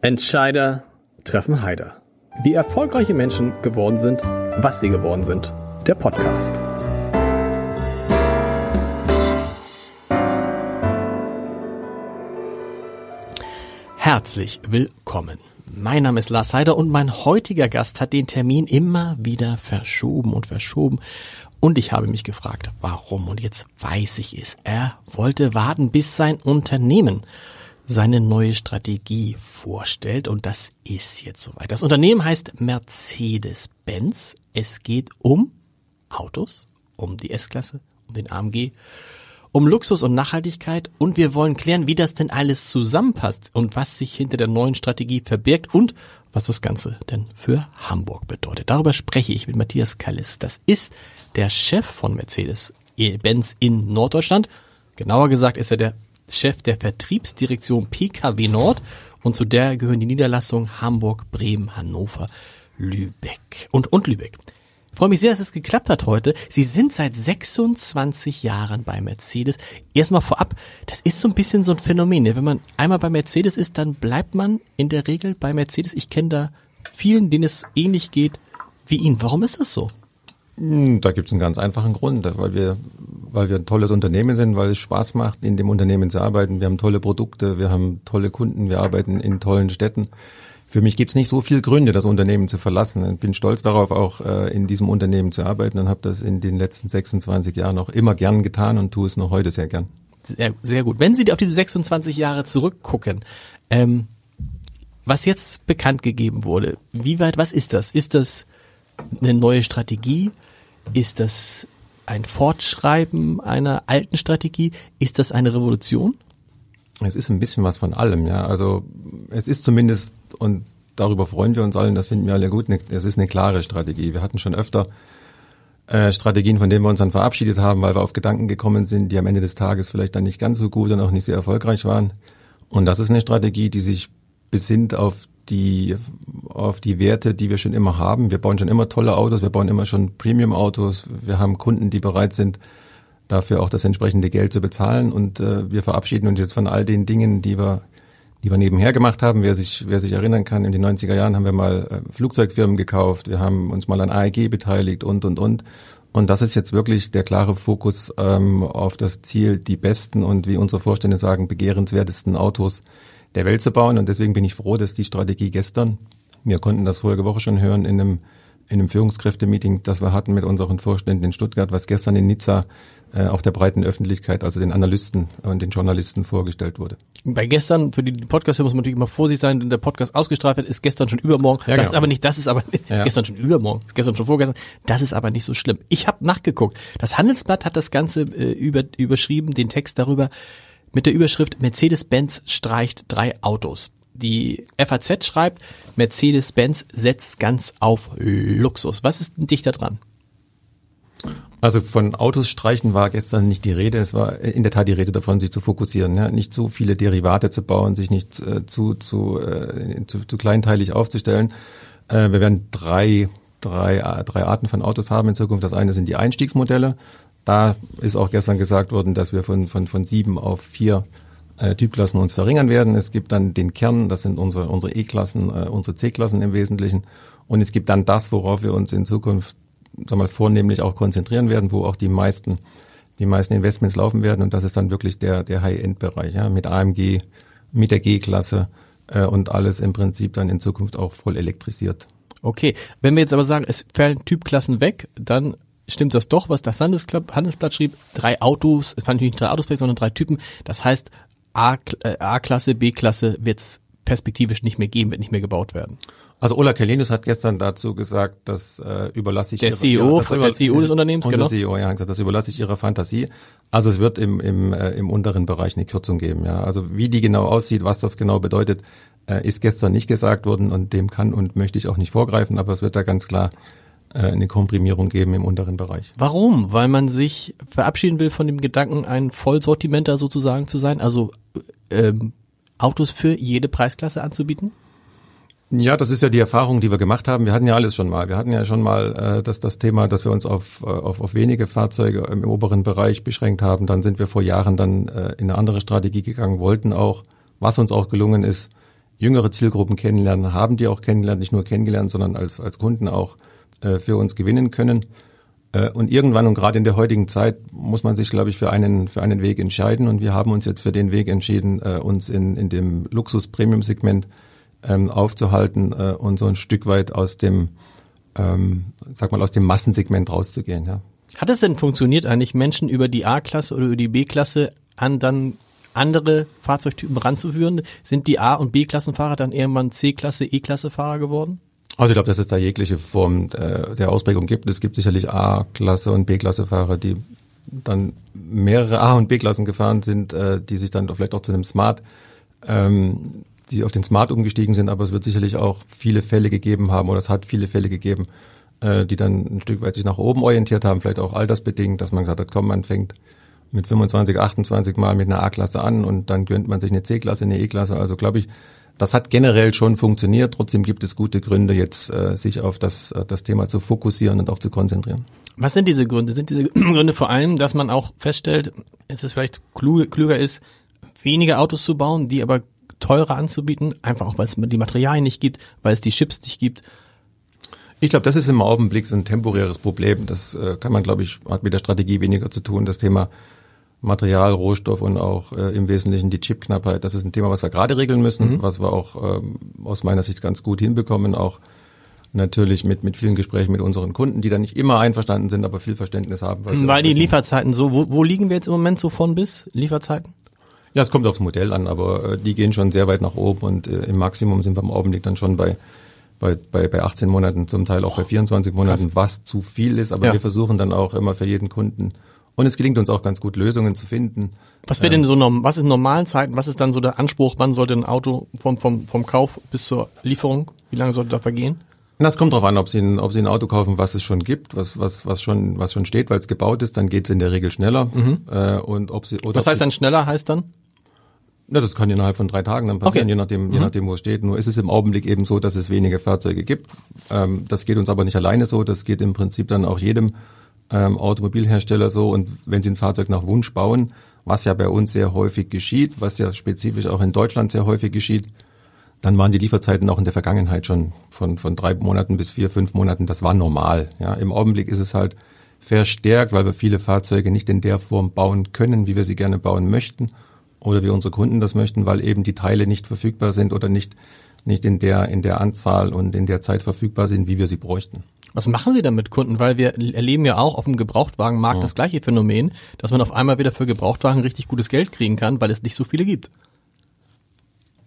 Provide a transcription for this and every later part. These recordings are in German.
Entscheider treffen Heider. Wie erfolgreiche Menschen geworden sind, was sie geworden sind. Der Podcast. Herzlich willkommen. Mein Name ist Lars Heider und mein heutiger Gast hat den Termin immer wieder verschoben und verschoben. Und ich habe mich gefragt, warum? Und jetzt weiß ich es. Er wollte warten, bis sein Unternehmen seine neue Strategie vorstellt. Und das ist jetzt soweit. Das Unternehmen heißt Mercedes-Benz. Es geht um Autos, um die S-Klasse, um den AMG, um Luxus und Nachhaltigkeit. Und wir wollen klären, wie das denn alles zusammenpasst und was sich hinter der neuen Strategie verbirgt und was das Ganze denn für Hamburg bedeutet. Darüber spreche ich mit Matthias Kallis. Das ist der Chef von Mercedes-Benz in Norddeutschland. Genauer gesagt ist er der Chef der Vertriebsdirektion PKW Nord und zu der gehören die Niederlassungen Hamburg, Bremen, Hannover, Lübeck und, und Lübeck. Ich freue mich sehr, dass es geklappt hat heute. Sie sind seit 26 Jahren bei Mercedes. Erstmal vorab, das ist so ein bisschen so ein Phänomen. Wenn man einmal bei Mercedes ist, dann bleibt man in der Regel bei Mercedes. Ich kenne da vielen, denen es ähnlich geht wie Ihnen. Warum ist das so? Hm, da gibt es einen ganz einfachen Grund, weil wir, weil wir ein tolles Unternehmen sind, weil es Spaß macht, in dem Unternehmen zu arbeiten. Wir haben tolle Produkte, wir haben tolle Kunden, wir arbeiten in tollen Städten. Für mich gibt es nicht so viele Gründe, das Unternehmen zu verlassen. Ich bin stolz darauf, auch äh, in diesem Unternehmen zu arbeiten und habe das in den letzten 26 Jahren auch immer gern getan und tue es noch heute sehr gern. Sehr, sehr gut. Wenn Sie auf diese 26 Jahre zurückgucken, ähm, was jetzt bekannt gegeben wurde, wie weit, was ist das? Ist das eine neue Strategie? Ist das ein Fortschreiben einer alten Strategie? Ist das eine Revolution? Es ist ein bisschen was von allem, ja. Also es ist zumindest, und darüber freuen wir uns allen, das finden wir alle gut, ne, es ist eine klare Strategie. Wir hatten schon öfter äh, Strategien, von denen wir uns dann verabschiedet haben, weil wir auf Gedanken gekommen sind, die am Ende des Tages vielleicht dann nicht ganz so gut und auch nicht sehr erfolgreich waren. Und das ist eine Strategie, die sich besinnt auf die, auf die Werte, die wir schon immer haben. Wir bauen schon immer tolle Autos, wir bauen immer schon Premium-Autos, wir haben Kunden, die bereit sind, dafür auch das entsprechende Geld zu bezahlen und äh, wir verabschieden uns jetzt von all den Dingen, die wir die wir nebenher gemacht haben. Wer sich, wer sich erinnern kann, in den 90er Jahren haben wir mal äh, Flugzeugfirmen gekauft, wir haben uns mal an AEG beteiligt und, und, und. Und das ist jetzt wirklich der klare Fokus ähm, auf das Ziel, die besten und wie unsere Vorstände sagen, begehrenswertesten Autos der Welt zu bauen. Und deswegen bin ich froh, dass die Strategie gestern, wir konnten das vorige Woche schon hören, in einem, in einem Führungskräftemeeting, das wir hatten mit unseren Vorständen in Stuttgart, was gestern in Nizza äh, auch der breiten Öffentlichkeit, also den Analysten und den Journalisten vorgestellt wurde. Bei gestern, für die Podcast muss man natürlich immer vorsichtig sein, wenn der Podcast ausgestrahlt wird, ist gestern schon übermorgen. Ja, das genau. ist aber nicht, das ist aber ist ja. gestern schon übermorgen, ist gestern schon vorgestern. Das ist aber nicht so schlimm. Ich habe nachgeguckt. Das Handelsblatt hat das Ganze äh, über, überschrieben, den Text darüber, mit der Überschrift Mercedes-Benz streicht drei Autos. Die FAZ schreibt, Mercedes-Benz setzt ganz auf Luxus. Was ist denn dichter dran? Also von Autos streichen war gestern nicht die Rede. Es war in der Tat die Rede davon, sich zu fokussieren, ja? nicht so viele Derivate zu bauen, sich nicht äh, zu, zu, äh, zu, zu kleinteilig aufzustellen. Äh, wir werden drei, drei, drei Arten von Autos haben in Zukunft. Das eine sind die Einstiegsmodelle. Da ist auch gestern gesagt worden, dass wir von, von, von sieben auf vier äh, Typklassen uns verringern werden. Es gibt dann den Kern, das sind unsere, unsere E-Klassen, äh, unsere C-Klassen im Wesentlichen. Und es gibt dann das, worauf wir uns in Zukunft sag mal, vornehmlich auch konzentrieren werden, wo auch die meisten, die meisten Investments laufen werden. Und das ist dann wirklich der, der High-End-Bereich, ja, mit AMG, mit der G-Klasse äh, und alles im Prinzip dann in Zukunft auch voll elektrisiert. Okay, wenn wir jetzt aber sagen, es fallen Typklassen weg, dann stimmt das doch, was das Handelsblatt schrieb. Drei Autos, es fallen natürlich nicht drei Autos sondern drei Typen. Das heißt, A-Klasse, B-Klasse wird es perspektivisch nicht mehr geben, wird nicht mehr gebaut werden. Also Ola Kelenius hat gestern dazu gesagt, das äh, überlasse ich der ihre, CEO, ja, der CEO des Unternehmens, genau. CEO, ja, gesagt, das überlasse ich ihrer Fantasie. Also es wird im im äh, im unteren Bereich eine Kürzung geben, ja. Also wie die genau aussieht, was das genau bedeutet, äh, ist gestern nicht gesagt worden und dem kann und möchte ich auch nicht vorgreifen, aber es wird da ganz klar äh, eine Komprimierung geben im unteren Bereich. Warum? Weil man sich verabschieden will von dem Gedanken, ein Vollsortimenter sozusagen zu sein, also ähm, Autos für jede Preisklasse anzubieten? Ja, das ist ja die Erfahrung, die wir gemacht haben. Wir hatten ja alles schon mal. Wir hatten ja schon mal äh, das, das Thema, dass wir uns auf, äh, auf, auf wenige Fahrzeuge im oberen Bereich beschränkt haben. Dann sind wir vor Jahren dann äh, in eine andere Strategie gegangen, wollten auch, was uns auch gelungen ist, jüngere Zielgruppen kennenlernen, haben die auch kennengelernt, nicht nur kennengelernt, sondern als, als Kunden auch äh, für uns gewinnen können. Äh, und irgendwann und gerade in der heutigen Zeit muss man sich, glaube ich, für einen, für einen Weg entscheiden. Und wir haben uns jetzt für den Weg entschieden, äh, uns in, in dem Luxus-Premium-Segment ähm, aufzuhalten äh, und so ein Stück weit aus dem, ähm, sag mal, aus dem Massensegment rauszugehen. Ja. Hat es denn funktioniert eigentlich, Menschen über die A-Klasse oder über die B-Klasse an dann andere Fahrzeugtypen ranzuführen? Sind die A- und B-Klassenfahrer dann irgendwann C-Klasse, E-Klasse-Fahrer geworden? Also ich glaube, dass es da jegliche Form äh, der Ausprägung gibt. Es gibt sicherlich A-Klasse und B-Klasse-Fahrer, die dann mehrere A- und B-Klassen gefahren sind, äh, die sich dann vielleicht auch zu einem Smart, ähm, die auf den Smart umgestiegen sind. Aber es wird sicherlich auch viele Fälle gegeben haben oder es hat viele Fälle gegeben, äh, die dann ein Stück weit sich nach oben orientiert haben, vielleicht auch altersbedingt, dass man gesagt hat, komm, man fängt mit 25, 28 Mal mit einer A-Klasse an und dann gönnt man sich eine C-Klasse, eine E-Klasse. Also glaube ich, das hat generell schon funktioniert. Trotzdem gibt es gute Gründe, jetzt äh, sich auf das, äh, das Thema zu fokussieren und auch zu konzentrieren. Was sind diese Gründe? Sind diese Gründe vor allem, dass man auch feststellt, dass es vielleicht klüger ist, weniger Autos zu bauen, die aber teurer anzubieten, einfach auch weil es die Materialien nicht gibt, weil es die Chips nicht gibt. Ich glaube, das ist im Augenblick so ein temporäres Problem. Das äh, kann man, glaube ich, hat mit der Strategie weniger zu tun. Das Thema Material, Rohstoff und auch äh, im Wesentlichen die Chipknappheit. Das ist ein Thema, was wir gerade regeln müssen, mhm. was wir auch ähm, aus meiner Sicht ganz gut hinbekommen, auch natürlich mit, mit vielen Gesprächen mit unseren Kunden, die da nicht immer einverstanden sind, aber viel Verständnis haben. Weil, weil die Lieferzeiten so, wo, wo liegen wir jetzt im Moment so von bis, Lieferzeiten? Ja, es kommt aufs Modell an, aber äh, die gehen schon sehr weit nach oben und äh, im Maximum sind wir im Augenblick dann schon bei bei, bei, bei 18 Monaten, zum Teil auch bei 24 Monaten, was zu viel ist. Aber ja. wir versuchen dann auch immer für jeden Kunden und es gelingt uns auch ganz gut, Lösungen zu finden. Was wäre denn so, was ist in normalen Zeiten, was ist dann so der Anspruch, wann sollte ein Auto vom, vom, vom Kauf bis zur Lieferung, wie lange sollte da vergehen? Na, es kommt darauf an, ob Sie, ein, ob Sie ein Auto kaufen, was es schon gibt, was, was, was, schon, was schon steht, weil es gebaut ist, dann geht es in der Regel schneller. Mhm. Äh, und ob Sie, oder was heißt dann schneller, heißt dann? Na, das kann innerhalb von drei Tagen dann passieren, okay. je nachdem, mhm. je nachdem, wo es steht. Nur ist es im Augenblick eben so, dass es weniger Fahrzeuge gibt. Ähm, das geht uns aber nicht alleine so. Das geht im Prinzip dann auch jedem ähm, Automobilhersteller so und wenn sie ein Fahrzeug nach Wunsch bauen, was ja bei uns sehr häufig geschieht, was ja spezifisch auch in Deutschland sehr häufig geschieht, dann waren die Lieferzeiten auch in der Vergangenheit schon von, von drei Monaten bis vier, fünf Monaten, das war normal. Ja, Im Augenblick ist es halt verstärkt, weil wir viele Fahrzeuge nicht in der Form bauen können, wie wir sie gerne bauen möchten oder wie unsere Kunden das möchten, weil eben die Teile nicht verfügbar sind oder nicht, nicht in der, in der Anzahl und in der Zeit verfügbar sind, wie wir sie bräuchten. Was machen Sie dann mit Kunden? Weil wir erleben ja auch auf dem Gebrauchtwagenmarkt ja. das gleiche Phänomen, dass man auf einmal wieder für Gebrauchtwagen richtig gutes Geld kriegen kann, weil es nicht so viele gibt.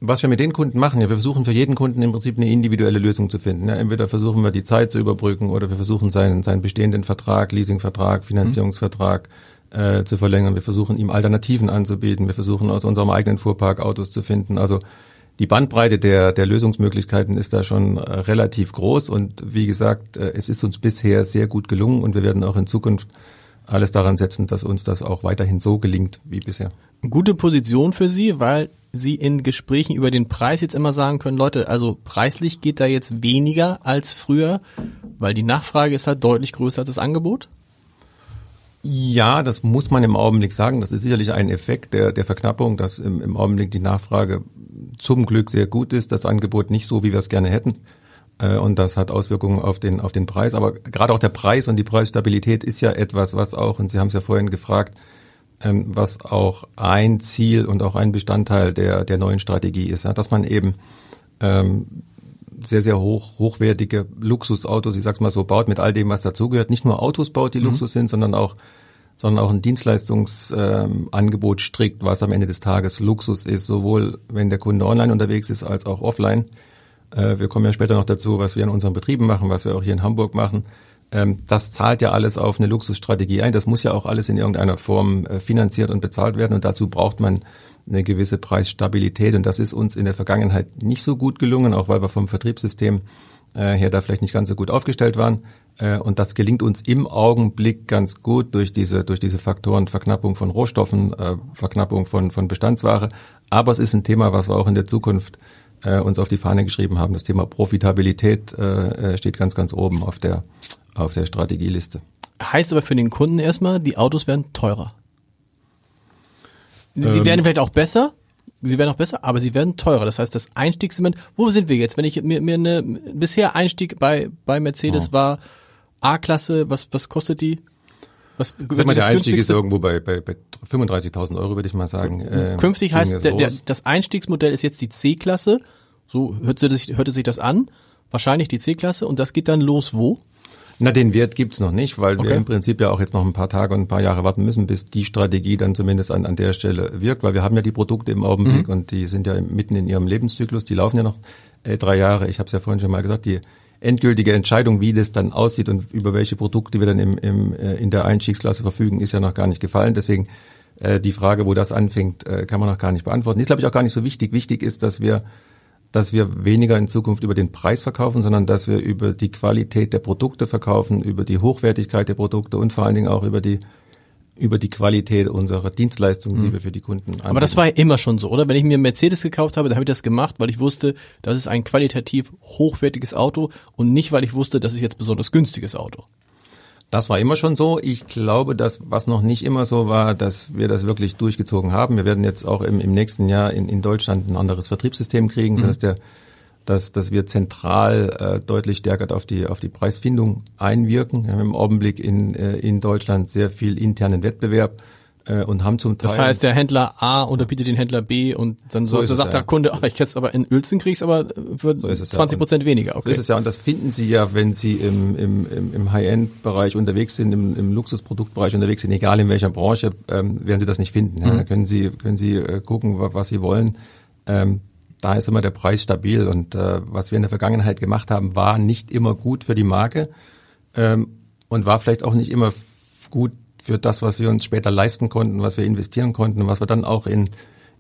Was wir mit den Kunden machen, ja, wir versuchen für jeden Kunden im Prinzip eine individuelle Lösung zu finden. Ja, entweder versuchen wir die Zeit zu überbrücken oder wir versuchen seinen, seinen bestehenden Vertrag, Leasingvertrag, Finanzierungsvertrag äh, zu verlängern. Wir versuchen ihm Alternativen anzubieten. Wir versuchen aus unserem eigenen Fuhrpark Autos zu finden. Also die Bandbreite der, der Lösungsmöglichkeiten ist da schon äh, relativ groß und wie gesagt, äh, es ist uns bisher sehr gut gelungen und wir werden auch in Zukunft alles daran setzen, dass uns das auch weiterhin so gelingt wie bisher. Gute Position für Sie, weil Sie in Gesprächen über den Preis jetzt immer sagen können, Leute, also preislich geht da jetzt weniger als früher, weil die Nachfrage ist halt deutlich größer als das Angebot? Ja, das muss man im Augenblick sagen. Das ist sicherlich ein Effekt der, der Verknappung, dass im, im Augenblick die Nachfrage zum Glück sehr gut ist, das Angebot nicht so, wie wir es gerne hätten. Äh, und das hat Auswirkungen auf den, auf den Preis. Aber gerade auch der Preis und die Preisstabilität ist ja etwas, was auch, und Sie haben es ja vorhin gefragt, ähm, was auch ein Ziel und auch ein Bestandteil der, der neuen Strategie ist, dass man eben ähm, sehr, sehr hoch, hochwertige Luxusautos, ich sag's mal so, baut mit all dem, was dazugehört. Nicht nur Autos baut, die mhm. Luxus sind, sondern auch sondern auch ein Dienstleistungsangebot ähm, strickt, was am Ende des Tages Luxus ist, sowohl wenn der Kunde online unterwegs ist als auch offline. Äh, wir kommen ja später noch dazu, was wir in unseren Betrieben machen, was wir auch hier in Hamburg machen. Ähm, das zahlt ja alles auf eine Luxusstrategie ein. Das muss ja auch alles in irgendeiner Form äh, finanziert und bezahlt werden und dazu braucht man eine gewisse Preisstabilität und das ist uns in der Vergangenheit nicht so gut gelungen, auch weil wir vom Vertriebssystem äh, her da vielleicht nicht ganz so gut aufgestellt waren. Äh, und das gelingt uns im Augenblick ganz gut durch diese, durch diese Faktoren Verknappung von Rohstoffen, äh, Verknappung von, von Bestandsware. Aber es ist ein Thema, was wir auch in der Zukunft äh, uns auf die Fahne geschrieben haben. Das Thema Profitabilität äh, äh steht ganz, ganz oben auf der, auf der Strategieliste. Heißt aber für den Kunden erstmal, die Autos werden teurer. Sie ähm, werden vielleicht auch besser, sie werden auch besser, aber sie werden teurer. Das heißt, das Einstiegssegment, wo sind wir jetzt? Wenn ich mir, mir eine, bisher Einstieg bei, bei Mercedes Oh. war A-Klasse, was, was kostet die? Was, Sag mal, der Einstieg ist irgendwo bei, bei, bei 35.000 Euro, würde ich mal sagen. äh, Künftig heißt, das der, der, das Einstiegsmodell ist jetzt die C-Klasse. So hörte sich, hörte sich das an. Wahrscheinlich die C-Klasse und das geht dann los wo? Na, den Wert gibt's noch nicht, weil Okay. wir im Prinzip ja auch jetzt noch ein paar Tage und ein paar Jahre warten müssen, bis die Strategie dann zumindest an, an der Stelle wirkt, weil wir haben ja die Produkte im Augenblick Mhm. und die sind ja mitten in ihrem Lebenszyklus, die laufen ja noch äh, drei Jahre. Ich habe es ja vorhin schon mal gesagt, die endgültige Entscheidung, wie das dann aussieht und über welche Produkte wir dann im, im, äh, in der Einstiegsklasse verfügen, ist ja noch gar nicht gefallen. Deswegen äh, die Frage, wo das anfängt, äh, kann man noch gar nicht beantworten. Ist, glaube ich, auch gar nicht so wichtig. Wichtig ist, dass wir dass wir weniger in Zukunft über den Preis verkaufen, sondern dass wir über die Qualität der Produkte verkaufen, über die Hochwertigkeit der Produkte und vor allen Dingen auch über die über die Qualität unserer Dienstleistungen, die wir für die Kunden anbieten. Mhm. Aber das war ja immer schon so, oder? Wenn ich mir einen Mercedes gekauft habe, dann habe ich das gemacht, weil ich wusste, das ist ein qualitativ hochwertiges Auto und nicht, weil ich wusste, das ist jetzt besonders günstiges Auto. Das war immer schon so. Ich glaube, dass was noch nicht immer so war, dass wir das wirklich durchgezogen haben. Wir werden jetzt auch im, im nächsten Jahr in, in Deutschland ein anderes Vertriebssystem kriegen, so dass der dass, dass wir zentral äh, deutlich stärker auf die auf die Preisfindung einwirken. Wir haben im Augenblick in, äh, in Deutschland sehr viel internen Wettbewerb äh, und haben zum Teil Das heißt, der Händler A unterbietet den Händler B und dann so, So so sagt ja. der Kunde, ach, ich jetzt aber in Uelzen krieg's aber für So ist es, ja. 20 Prozent weniger. So Okay. ist es ja, und das finden Sie ja, wenn Sie im, im, im, im High-End-Bereich unterwegs sind, im, im Luxusproduktbereich unterwegs sind, egal in welcher Branche, ähm, werden Sie das nicht finden. Ja. Da können Sie, können Sie äh, gucken, wa- was Sie wollen. Ähm, da ist immer der Preis stabil und äh, was wir in der Vergangenheit gemacht haben, war nicht immer gut für die Marke ähm, und war vielleicht auch nicht immer gut für das, was wir uns später leisten konnten, was wir investieren konnten was wir dann auch in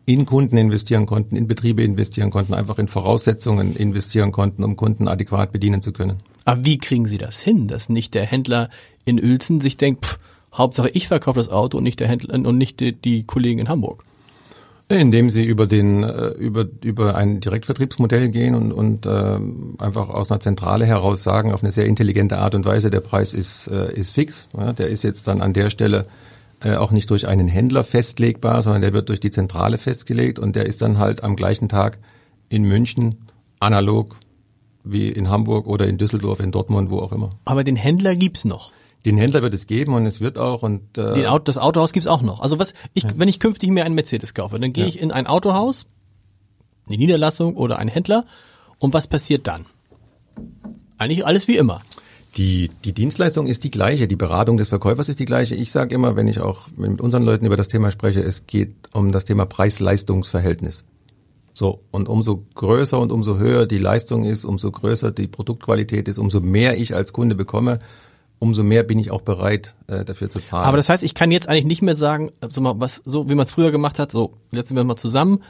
in Kunden investieren konnten, in Betriebe investieren konnten, einfach in Voraussetzungen investieren konnten, um Kunden adäquat bedienen zu können. Aber wie kriegen Sie das hin, dass nicht der Händler in Uelzen sich denkt, pff, Hauptsache ich verkaufe das Auto und nicht der Händler und nicht die, die Kollegen in Hamburg? Indem sie über den äh, über über ein Direktvertriebsmodell gehen und und äh, einfach aus einer Zentrale heraus sagen auf eine sehr intelligente Art und Weise der Preis ist äh, ist fix. Ja, der ist jetzt dann an der Stelle äh, auch nicht durch einen Händler festlegbar, sondern der wird durch die Zentrale festgelegt und der ist dann halt am gleichen Tag in München analog wie in Hamburg oder in Düsseldorf, in Dortmund, wo auch immer. Aber den Händler gibt's noch. Den Händler wird es geben und es wird auch und äh, Den Auto, das Autohaus gibt's auch noch. Also was ich, wenn ich künftig mir einen Mercedes kaufe, dann gehe Ja. ich in ein Autohaus, eine Niederlassung oder einen Händler und was passiert dann? Eigentlich alles wie immer. Die, die Dienstleistung ist die gleiche, die Beratung des Verkäufers ist die gleiche. Ich sage immer, wenn ich auch mit unseren Leuten über das Thema spreche, es geht um das Thema Preis-Leistungs-Verhältnis. So, und umso größer und umso höher die Leistung ist, umso größer die Produktqualität ist, umso mehr ich als Kunde bekomme, umso mehr bin ich auch bereit, äh, dafür zu zahlen. Aber das heißt, ich kann jetzt eigentlich nicht mehr sagen, so mal was, so wie man es früher gemacht hat, so, jetzt sind wir mal zusammen,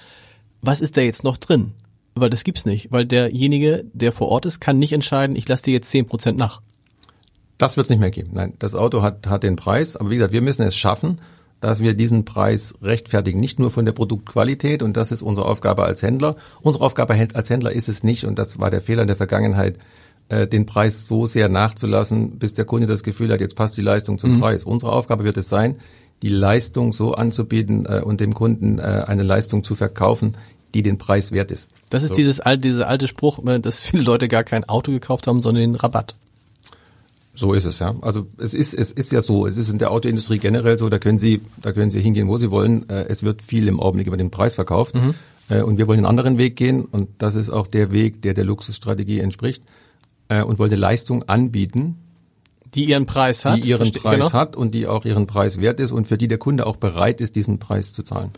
was ist da jetzt noch drin? Weil das gibt's nicht, weil derjenige, der vor Ort ist, kann nicht entscheiden, ich lasse dir jetzt 10% nach. Das wird es nicht mehr geben. Nein, das Auto hat, hat den Preis, aber wie gesagt, wir müssen es schaffen, dass wir diesen Preis rechtfertigen, nicht nur von der Produktqualität und das ist unsere Aufgabe als Händler. Unsere Aufgabe als Händler ist es nicht und das war der Fehler in der Vergangenheit, äh, den Preis so sehr nachzulassen, bis der Kunde das Gefühl hat, jetzt passt die Leistung zum Preis. Unsere Aufgabe wird es sein, die Leistung so anzubieten äh, und dem Kunden äh, eine Leistung zu verkaufen, die den Preis wert ist. Das ist So. dieses alte, dieser alte Spruch, äh, dass viele Leute gar kein Auto gekauft haben, sondern den Rabatt. So ist es, ja. Also es ist, es ist ja so, es ist in der Autoindustrie generell so, da können Sie, da können Sie hingehen, wo Sie wollen. Äh, Es wird viel im Augenblick über den Preis verkauft. Äh, Und wir wollen einen anderen Weg gehen und das ist auch der Weg, der der Luxusstrategie entspricht. Äh, Und wollen eine Leistung anbieten, Die ihren Preis hat. die ihren Verste- Preis genau. hat und die auch ihren Preis wert ist und für die der Kunde auch bereit ist, diesen Preis zu zahlen.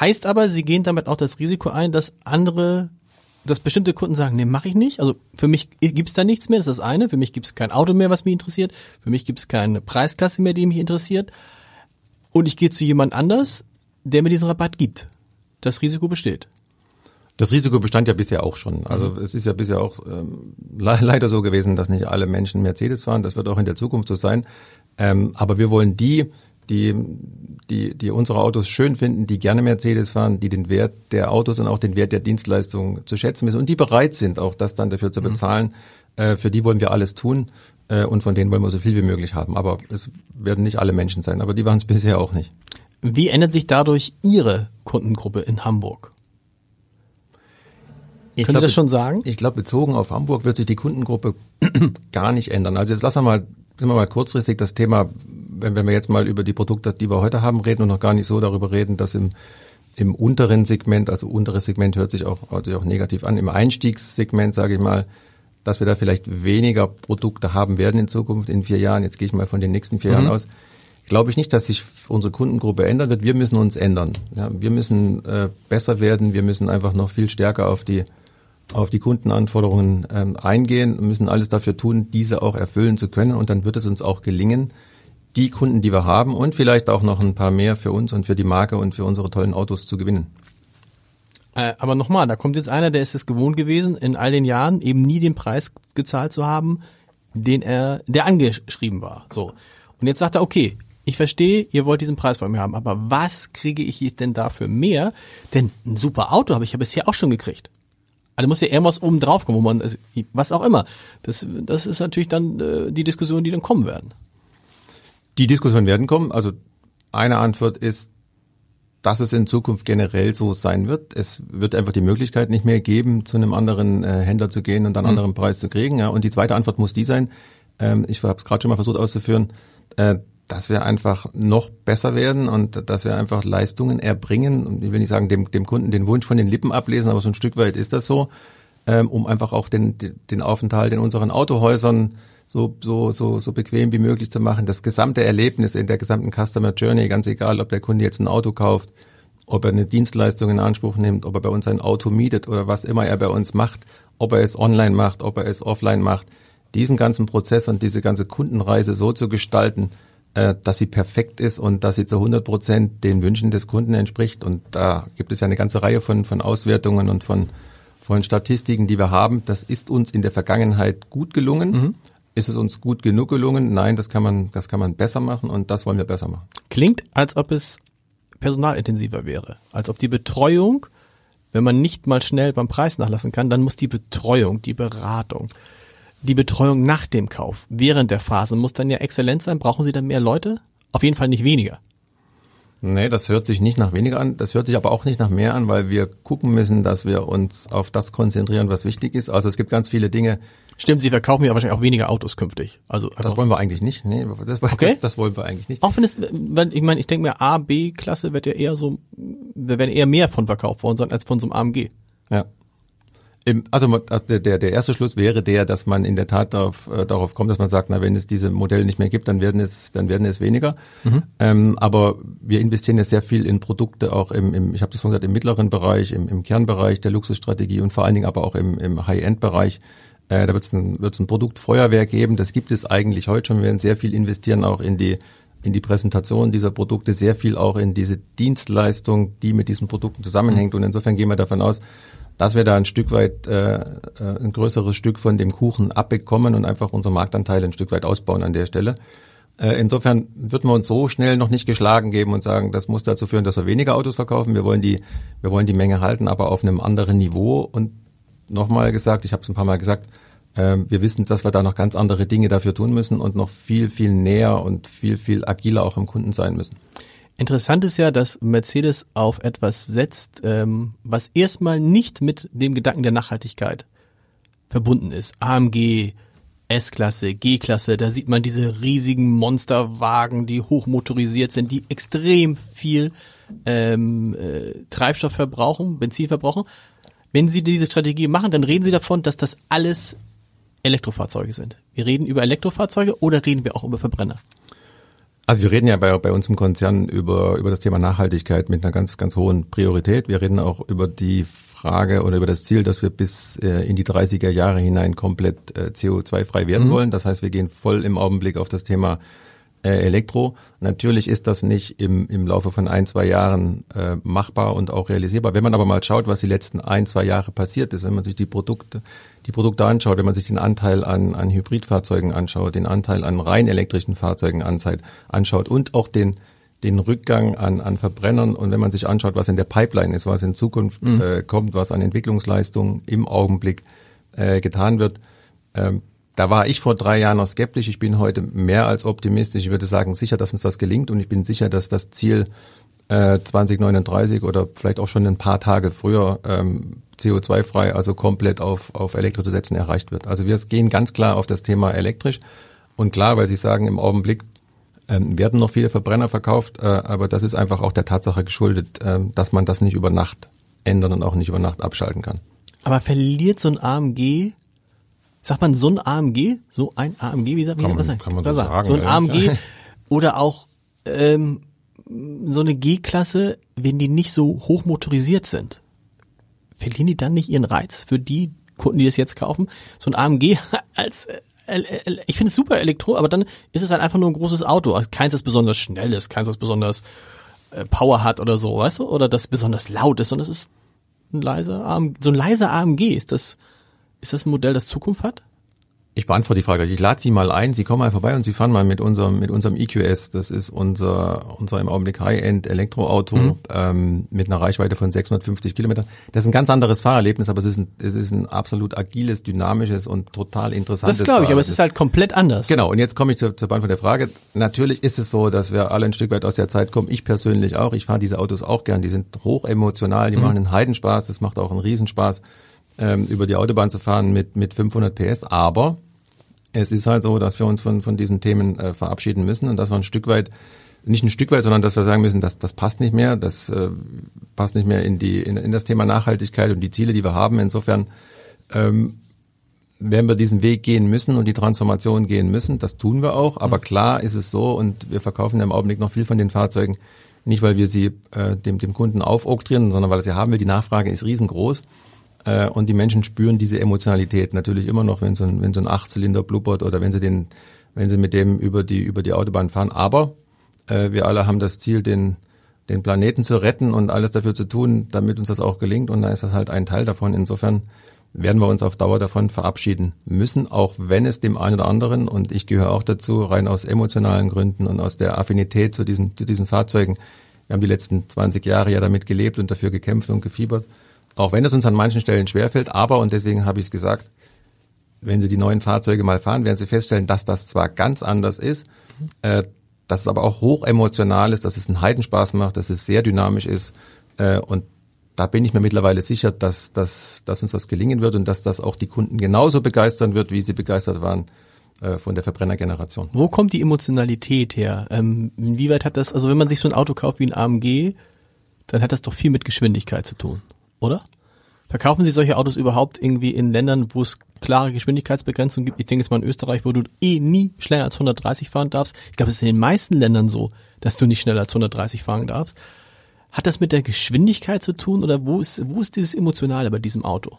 Heißt aber, sie gehen damit auch das Risiko ein, dass andere, dass bestimmte Kunden sagen, nee, mache ich nicht. Also für mich gibt's da nichts mehr, das ist das eine. Für mich gibt's kein Auto mehr, was mich interessiert. Für mich gibt's keine Preisklasse mehr, die mich interessiert. Und ich gehe zu jemand anders, der mir diesen Rabatt gibt. Das Risiko besteht. Das Risiko bestand ja bisher auch schon. Also es ist ja bisher auch ähm, le leider so gewesen, dass nicht alle Menschen Mercedes fahren. Das wird auch in der Zukunft so sein. Ähm, aber wir wollen die, die, die, die unsere Autos schön finden, die gerne Mercedes fahren, die den Wert der Autos und auch den Wert der Dienstleistung zu schätzen wissen und die bereit sind, auch das dann dafür zu bezahlen. Äh, für die wollen wir alles tun äh, und von denen wollen wir so viel wie möglich haben. Aber es werden nicht alle Menschen sein. Aber die waren es bisher auch nicht. Wie ändert sich dadurch Ihre Kundengruppe in Hamburg? Ich Können glaub, Sie das schon sagen? Ich glaube, bezogen auf Hamburg wird sich die Kundengruppe gar nicht ändern. Also jetzt lassen wir mal, sind wir mal kurzfristig das Thema, wenn, wenn wir jetzt mal über die Produkte, die wir heute haben, reden und noch gar nicht so darüber reden, dass im, im unteren Segment, also unteres Segment hört sich auch, hört sich auch negativ an, im Einstiegssegment, sage ich mal, dass wir da vielleicht weniger Produkte haben werden in Zukunft in vier Jahren. Jetzt gehe ich mal von den nächsten vier mhm. Jahren aus glaube ich nicht, dass sich unsere Kundengruppe ändern wird. Wir müssen uns ändern. Ja, wir müssen äh, besser werden. Wir müssen einfach noch viel stärker auf die auf die Kundenanforderungen ähm, eingehen, müssen alles dafür tun, diese auch erfüllen zu können. Und dann wird es uns auch gelingen, die Kunden, die wir haben und vielleicht auch noch ein paar mehr für uns und für die Marke und für unsere tollen Autos zu gewinnen. Äh, aber nochmal, da kommt jetzt einer, der ist es gewohnt gewesen, in all den Jahren eben nie den Preis gezahlt zu haben, den er, der angeschrieben war. So. Und jetzt sagt er, okay, ich verstehe, ihr wollt diesen Preis von mir haben, aber was kriege ich denn dafür mehr? Denn ein super Auto habe ich ja bisher auch schon gekriegt. Also muss ja irgendwas oben drauf kommen, wo man, was auch immer. Das, das ist natürlich dann äh, die Diskussion, die dann kommen werden. Die Diskussionen werden kommen. Also eine Antwort ist, dass es in Zukunft generell so sein wird. Es wird einfach die Möglichkeit nicht mehr geben, zu einem anderen äh, Händler zu gehen und einen mhm. anderen Preis zu kriegen. Ja. Und die zweite Antwort muss die sein, ähm, ich habe es gerade schon mal versucht auszuführen, äh, dass wir einfach noch besser werden und dass wir einfach Leistungen erbringen und ich will nicht sagen, dem, dem Kunden den Wunsch von den Lippen ablesen, aber so ein Stück weit ist das so, ähm, um einfach auch den, den Aufenthalt in unseren Autohäusern so, so, so, so bequem wie möglich zu machen. Das gesamte Erlebnis in der gesamten Customer Journey, ganz egal, ob der Kunde jetzt ein Auto kauft, ob er eine Dienstleistung in Anspruch nimmt, ob er bei uns ein Auto mietet oder was immer er bei uns macht, ob er es online macht, ob er es offline macht, diesen ganzen Prozess und diese ganze Kundenreise so zu gestalten, äh, dass sie perfekt ist und dass sie zu 100 Prozent den Wünschen des Kunden entspricht. Und da gibt es ja eine ganze Reihe von, von Auswertungen und von, von Statistiken, die wir haben. Das ist uns in der Vergangenheit gut gelungen. Mhm. Ist es uns gut genug gelungen? Nein, das kann man, das kann man besser machen und das wollen wir besser machen. Klingt, als ob es personalintensiver wäre. Als ob die Betreuung, wenn man nicht mal schnell beim Preis nachlassen kann, dann muss die Betreuung, die Beratung, die Betreuung nach dem Kauf, während der Phase, muss dann ja exzellent sein. Brauchen Sie dann mehr Leute? Auf jeden Fall nicht weniger. Nee, das hört sich nicht nach weniger an. Das hört sich aber auch nicht nach mehr an, weil wir gucken müssen, dass wir uns auf das konzentrieren, was wichtig ist. Also es gibt ganz viele Dinge. Stimmt, Sie verkaufen ja wahrscheinlich auch weniger Autos künftig. Also das wollen wir eigentlich nicht. Nee, das, okay. das, das wollen wir eigentlich nicht. Auch wenn es, ich meine, ich denke mir, A, B-Klasse wird ja eher so, wir werden eher mehr von verkauft worden sein als von so einem AMG. Ja. Im, also, also der, der erste Schluss wäre der, dass man in der Tat darauf, äh, darauf kommt, dass man sagt, na, wenn es diese Modelle nicht mehr gibt, dann werden es, dann werden es weniger. Mhm. Ähm, aber wir investieren ja sehr viel in Produkte, auch im, im ich habe das schon gesagt, im mittleren Bereich, im, im Kernbereich der Luxusstrategie und vor allen Dingen aber auch im, im High-End-Bereich. Äh, da wird es ein, wird's ein Produktfeuerwehr geben. Das gibt es eigentlich heute schon. Wir werden sehr viel investieren auch in die in die Präsentation dieser Produkte, sehr viel auch in diese Dienstleistung, die mit diesen Produkten zusammenhängt. Und insofern gehen wir davon aus, dass wir da ein Stück weit, äh, äh, ein größeres Stück von dem Kuchen abbekommen und einfach unsere Marktanteile ein Stück weit ausbauen an der Stelle. Äh, insofern würden wir uns so schnell noch nicht geschlagen geben und sagen, das muss dazu führen, dass wir weniger Autos verkaufen. Wir wollen die, wir wollen die Menge halten, aber auf einem anderen Niveau. Und nochmal gesagt, ich habe es ein paar Mal gesagt, äh, wir wissen, dass wir da noch ganz andere Dinge dafür tun müssen und noch viel, viel näher und viel, viel agiler auch im Kunden sein müssen. Interessant ist ja, dass Mercedes auf etwas setzt, ähm, was erstmal nicht mit dem Gedanken der Nachhaltigkeit verbunden ist. AMG, S-Klasse, G-Klasse, da sieht man diese riesigen Monsterwagen, die hochmotorisiert sind, die extrem viel ähm, äh, Treibstoff verbrauchen, Benzin verbrauchen. Wenn Sie diese Strategie machen, dann reden Sie davon, dass das alles Elektrofahrzeuge sind. Wir reden über Elektrofahrzeuge oder reden wir auch über Verbrenner? Also wir reden ja bei, bei uns im Konzern über, über das Thema Nachhaltigkeit mit einer ganz, ganz hohen Priorität. Wir reden auch über die Frage oder über das Ziel, dass wir bis äh, in die 30er Jahre hinein komplett äh, CO2-frei werden mhm. wollen. Das heißt, wir gehen voll im Augenblick auf das Thema Elektro. Natürlich ist das nicht im, im Laufe von ein, zwei Jahren äh, machbar und auch realisierbar. Wenn man aber mal schaut, was die letzten ein, zwei Jahre passiert ist, wenn man sich die Produkte die Produkte anschaut, wenn man sich den Anteil an, an Hybridfahrzeugen anschaut, den Anteil an rein elektrischen Fahrzeugen anschaut und auch den, den Rückgang an, an Verbrennern und wenn man sich anschaut, was in der Pipeline ist, was in Zukunft mhm. äh, kommt, was an Entwicklungsleistung im Augenblick äh, getan wird, ähm, da war ich vor drei Jahren noch skeptisch. Ich bin heute mehr als optimistisch. Ich würde sagen, sicher, dass uns das gelingt und ich bin sicher, dass das Ziel äh, 2039 oder vielleicht auch schon ein paar Tage früher ähm, CO2-frei, also komplett auf, auf Elektro zu setzen, erreicht wird. Also wir gehen ganz klar auf das Thema elektrisch. Und klar, weil Sie sagen, im Augenblick ähm, werden noch viele Verbrenner verkauft, äh, aber das ist einfach auch der Tatsache geschuldet, äh, dass man das nicht über Nacht ändern und auch nicht über Nacht abschalten kann. Aber verliert so ein AMG, sagt man so ein AMG, so ein AMG, wie sagt kann man, man, kann man so sagen? So ein. AMG oder auch ähm, so eine G-Klasse, wenn die nicht so hoch motorisiert sind, verlieren die dann nicht ihren Reiz für die Kunden, die das jetzt kaufen? So ein AMG als äh, äh, ich finde es super Elektro, aber dann ist es halt einfach nur ein großes Auto. Also keins, das besonders schnell ist, keins, das besonders äh, Power hat oder so, weißt du? Oder das besonders laut ist, sondern es ist ein leiser AMG, so ein leiser AMG. Ist das, ist das ein Modell, das Zukunft hat? Ich beantworte die Frage. Ich lade Sie mal ein. Sie kommen mal vorbei und Sie fahren mal mit unserem mit unserem EQS. Das ist unser unser im Augenblick High-End Elektroauto mhm. ähm, mit einer Reichweite von 650 Kilometern. Das ist ein ganz anderes Fahrerlebnis, aber es ist ein es ist ein absolut agiles, dynamisches und total interessantes. Das glaube ich, aber es ist halt komplett anders. Genau. Und jetzt komme ich zur, zur Beantwortung der Frage. Natürlich ist es so, dass wir alle ein Stück weit aus der Zeit kommen. Ich persönlich auch. Ich fahre diese Autos auch gern. Die sind hoch emotional. Die mhm. machen einen Heidenspaß. Das macht auch einen Riesenspaß ähm, über die Autobahn zu fahren mit, mit 500 PS. Aber es ist halt so, dass wir uns von, von diesen Themen äh, verabschieden müssen und dass wir ein Stück weit, nicht ein Stück weit, sondern dass wir sagen müssen, dass das passt nicht mehr, das äh, passt nicht mehr in, die, in, in das Thema Nachhaltigkeit und die Ziele, die wir haben. Insofern ähm, werden wir diesen Weg gehen müssen und die Transformation gehen müssen. Das tun wir auch. Aber klar ist es so und wir verkaufen ja im Augenblick noch viel von den Fahrzeugen, nicht weil wir sie äh, dem, dem Kunden aufoktrieren, sondern weil er sie haben will. Die Nachfrage ist riesengroß. Äh, und die Menschen spüren diese Emotionalität natürlich immer noch, wenn so ein, wenn so ein Achtzylinder blubbert oder wenn sie den, wenn sie mit dem über die, über die Autobahn fahren. Aber äh, wir alle haben das Ziel, den, den Planeten zu retten und alles dafür zu tun, damit uns das auch gelingt. Und da ist das halt ein Teil davon. Insofern werden wir uns auf Dauer davon verabschieden müssen, auch wenn es dem einen oder anderen, und ich gehöre auch dazu, rein aus emotionalen Gründen und aus der Affinität zu diesen, zu diesen Fahrzeugen. Wir haben die letzten 20 Jahre ja damit gelebt und dafür gekämpft und gefiebert. Auch wenn es uns an manchen Stellen schwerfällt, aber, und deswegen habe ich es gesagt, wenn Sie die neuen Fahrzeuge mal fahren, werden Sie feststellen, dass das zwar ganz anders ist, äh, dass es aber auch hoch emotional ist, dass es einen Heidenspaß macht, dass es sehr dynamisch ist äh, und da bin ich mir mittlerweile sicher, dass, dass, dass uns das gelingen wird und dass das auch die Kunden genauso begeistern wird, wie sie begeistert waren äh, von der Verbrennergeneration. Wo kommt die Emotionalität her? Ähm, inwieweit hat das, also wenn man sich so ein Auto kauft wie ein AMG, dann hat das doch viel mit Geschwindigkeit zu tun oder? Verkaufen Sie solche Autos überhaupt irgendwie in Ländern, wo es klare Geschwindigkeitsbegrenzungen gibt? Ich denke jetzt mal in Österreich, wo du eh nie schneller als 130 fahren darfst. Ich glaube, es ist in den meisten Ländern so, dass du nicht schneller als 130 fahren darfst. Hat das mit der Geschwindigkeit zu tun oder wo ist, wo ist dieses Emotionale bei diesem Auto?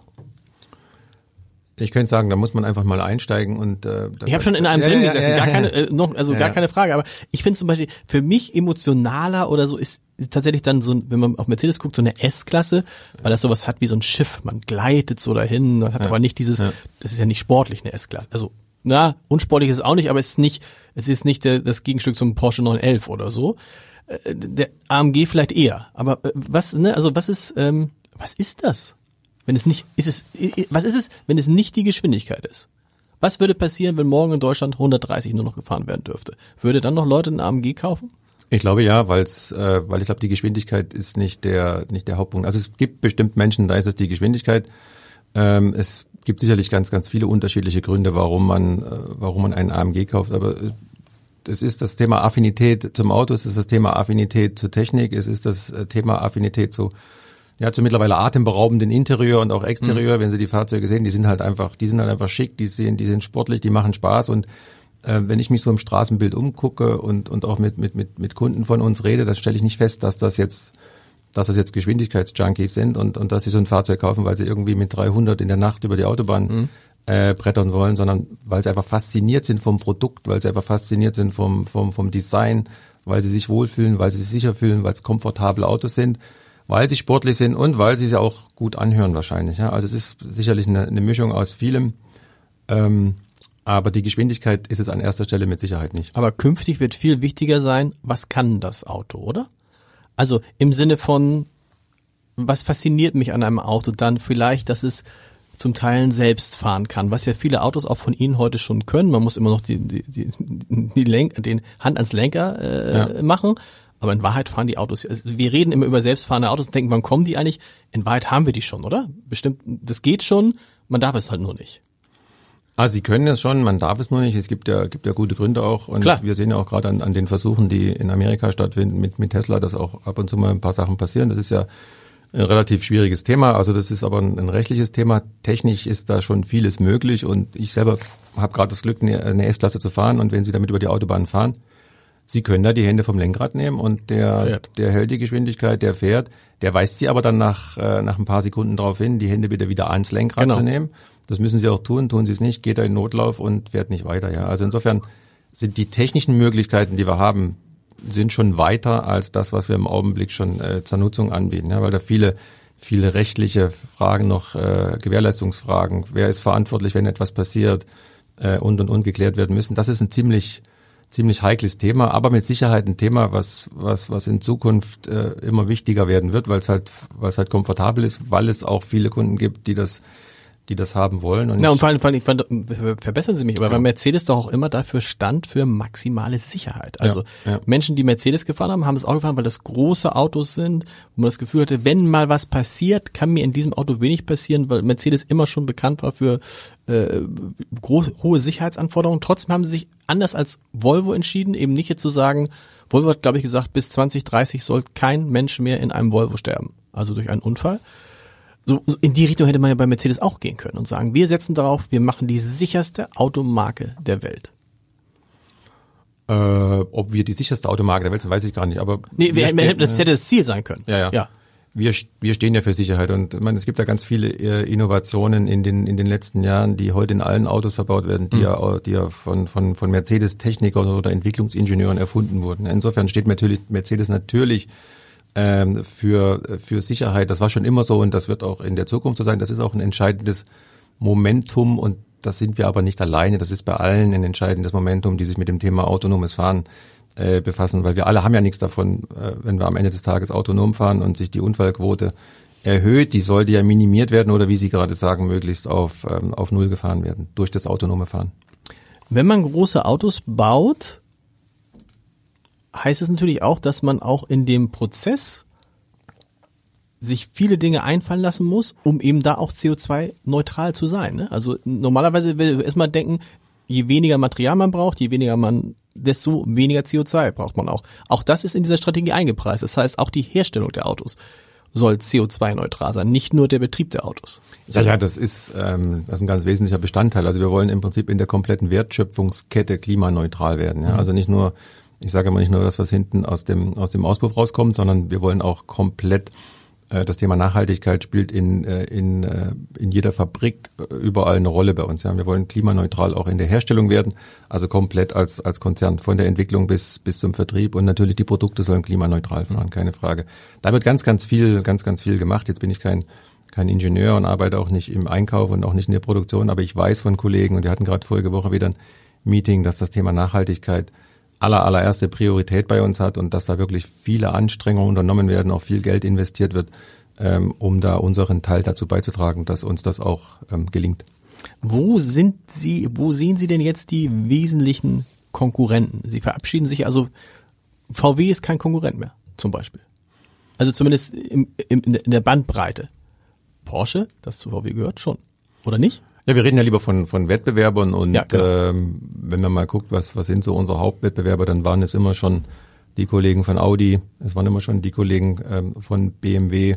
Ich könnte sagen, da muss man einfach mal einsteigen und äh, ich habe schon in einem ja, drin gesessen, ja, ja, gar keine äh, noch also gar keine Frage, aber ich finde zum Beispiel für mich emotionaler oder so ist tatsächlich dann so, wenn man auf Mercedes guckt, so eine S-Klasse, weil das sowas hat wie so ein Schiff, man gleitet so dahin, man hat aber nicht dieses, das ist ja nicht sportlich eine S-Klasse, also na unsportlich ist es auch nicht, aber es ist nicht, es ist nicht der, das Gegenstück zum Porsche 911 oder so, äh, der AMG vielleicht eher, aber äh, was ne, also was ist ähm, was ist das? Wenn es nicht, ist es, was ist es, wenn es nicht die Geschwindigkeit ist? Was würde passieren, wenn morgen in Deutschland 130 nur noch gefahren werden dürfte? Würde dann noch Leute einen AMG kaufen? Ich glaube ja, weil's, äh, weil ich glaube, die Geschwindigkeit ist nicht der nicht der Hauptpunkt. Also es gibt bestimmt Menschen, da ist es die Geschwindigkeit. Ähm, es gibt sicherlich ganz ganz viele unterschiedliche Gründe, warum man äh, warum man einen AMG kauft. Aber äh, es ist das Thema Affinität zum Auto, es ist das Thema Affinität zur Technik, es ist das äh, Thema Affinität zu ja, zu mittlerweile atemberaubenden Interieur und auch Exterieur, mhm. wenn Sie die Fahrzeuge sehen, die sind halt einfach, die sind halt einfach schick, die sehen, die sind sportlich, die machen Spaß und äh, wenn ich mich so im Straßenbild umgucke und und auch mit mit mit mit Kunden von uns rede, dann stelle ich nicht fest, dass das jetzt dass das jetzt Geschwindigkeitsjunkies sind und und dass sie so ein Fahrzeug kaufen, weil sie irgendwie mit 300 in der Nacht über die Autobahn mhm. äh, brettern wollen, sondern weil sie einfach fasziniert sind vom Produkt, weil sie einfach fasziniert sind vom vom vom Design, weil sie sich wohlfühlen, weil sie sich sicher fühlen, weil es komfortable Autos sind weil sie sportlich sind und weil sie sie auch gut anhören wahrscheinlich. Ja? Also es ist sicherlich eine, eine Mischung aus vielem. Ähm, aber die Geschwindigkeit ist es an erster Stelle mit Sicherheit nicht. Aber künftig wird viel wichtiger sein, was kann das Auto, oder? Also im Sinne von, was fasziniert mich an einem Auto dann vielleicht, dass es zum Teil selbst fahren kann, was ja viele Autos auch von Ihnen heute schon können. Man muss immer noch die, die, die, die Lenk, den Hand ans Lenker äh, ja. machen Aber in Wahrheit fahren die Autos, also wir reden immer über selbstfahrende Autos und denken, wann kommen die eigentlich? In Wahrheit haben wir die schon, oder? Bestimmt, das geht schon, man darf es halt nur nicht. Also sie können es schon, man darf es nur nicht. Es gibt ja, gibt ja gute Gründe auch. Und Klar. wir sehen ja auch gerade an, an den Versuchen, die in Amerika stattfinden mit, mit Tesla, dass auch ab und zu mal ein paar Sachen passieren. Das ist ja ein relativ schwieriges Thema. Also das ist aber ein, ein rechtliches Thema. Technisch ist da schon vieles möglich und ich selber habe gerade das Glück, eine, eine S-Klasse zu fahren und wenn Sie damit über die Autobahn fahren, Sie können da die Hände vom Lenkrad nehmen und der, der hält die Geschwindigkeit, der fährt, der weist Sie aber dann nach, äh, nach ein paar Sekunden darauf hin, die Hände bitte wieder ans Lenkrad genau. zu nehmen. Das müssen Sie auch tun, tun Sie es nicht, geht er in Notlauf und fährt nicht weiter. Ja, Also insofern sind die technischen Möglichkeiten, die wir haben, sind schon weiter als das, was wir im Augenblick schon äh, zur Nutzung anbieten, ja, weil da viele viele rechtliche Fragen noch, äh, Gewährleistungsfragen, wer ist verantwortlich, wenn etwas passiert äh, und und und geklärt werden müssen. Das ist ein ziemlich ziemlich heikles Thema, aber mit Sicherheit ein Thema, was was was in Zukunft äh, immer wichtiger werden wird, weil es halt weil es halt komfortabel ist, weil es auch viele Kunden gibt, die das die das haben wollen. Und ja, und vor allem, vor allem fand, verbessern Sie mich, aber ja. weil Mercedes doch auch immer dafür stand für maximale Sicherheit. Also ja, ja. Menschen, die Mercedes gefahren haben, haben es auch gefahren, weil das große Autos sind, wo man das Gefühl hatte, wenn mal was passiert, kann mir in diesem Auto wenig passieren, weil Mercedes immer schon bekannt war für äh, groß, hohe Sicherheitsanforderungen. Trotzdem haben sie sich anders als Volvo entschieden, eben nicht jetzt zu sagen, Volvo hat, glaube ich, gesagt, bis 2030 soll kein Mensch mehr in einem Volvo sterben. Also durch einen Unfall so, so in die Richtung hätte man ja bei Mercedes auch gehen können und sagen, wir setzen darauf, wir machen die sicherste Automarke der Welt. Äh, ob wir die sicherste Automarke der Welt sind, weiß ich gar nicht. Aber nee, wir, stehen, das hätte das Ziel sein können. Ja, ja. ja. Wir, wir stehen ja für Sicherheit und ich meine, es gibt ja ganz viele äh, Innovationen in den in den letzten Jahren, die heute in allen Autos verbaut werden, die mhm. ja die ja von von von Mercedes Technikern oder Entwicklungsingenieuren erfunden wurden. Insofern steht natürlich Mercedes natürlich ähm, für, für Sicherheit. Das war schon immer so und das wird auch in der Zukunft so sein. Das ist auch ein entscheidendes Momentum und das sind wir aber nicht alleine. Das ist bei allen ein entscheidendes Momentum, die sich mit dem Thema autonomes Fahren äh, befassen, weil wir alle haben ja nichts davon, äh, wenn wir am Ende des Tages autonom fahren und sich die Unfallquote erhöht, die sollte ja minimiert werden oder wie Sie gerade sagen, möglichst auf, ähm, auf Null gefahren werden durch das autonome Fahren. Wenn man große Autos baut, heißt es natürlich auch, dass man auch in dem Prozess sich viele Dinge einfallen lassen muss, um eben da auch CO2-neutral zu sein. Ne? Also normalerweise will erstmal denken, je weniger Material man braucht, je weniger man, desto weniger CO2 braucht man auch. Auch das ist in dieser Strategie eingepreist. Das heißt, auch die Herstellung der Autos soll CO2-neutral sein, nicht nur der Betrieb der Autos. Ja, ja, das ist, ähm, das ist ein ganz wesentlicher Bestandteil. Also wir wollen im Prinzip in der kompletten Wertschöpfungskette klimaneutral werden. Ja? Mhm. Also nicht nur ich sage immer nicht nur das, was hinten aus dem, aus dem Auspuff rauskommt, sondern wir wollen auch komplett äh, das Thema Nachhaltigkeit spielt in, äh, in, äh, in jeder Fabrik überall eine Rolle bei uns. Ja. Wir wollen klimaneutral auch in der Herstellung werden, also komplett als, als Konzern, von der Entwicklung bis, bis zum Vertrieb und natürlich die Produkte sollen klimaneutral fahren, keine Frage. Da wird ganz, ganz viel, ganz, ganz viel gemacht. Jetzt bin ich kein, kein Ingenieur und arbeite auch nicht im Einkauf und auch nicht in der Produktion, aber ich weiß von Kollegen und wir hatten gerade vorige Woche wieder ein Meeting, dass das Thema Nachhaltigkeit aller, allererste Priorität bei uns hat und dass da wirklich viele Anstrengungen unternommen werden, auch viel Geld investiert wird, ähm, um da unseren Teil dazu beizutragen, dass uns das auch ähm, gelingt. Wo sind Sie, wo sehen Sie denn jetzt die wesentlichen Konkurrenten? Sie verabschieden sich also, VW ist kein Konkurrent mehr, zum Beispiel. Also zumindest im, im, in der Bandbreite. Porsche, das zu VW gehört, schon. Oder nicht? Ja, wir reden ja lieber von, von Wettbewerbern und ja, genau. ähm, wenn man mal guckt, was, was sind so unsere Hauptwettbewerber, dann waren es immer schon die Kollegen von Audi, es waren immer schon die Kollegen ähm, von BMW,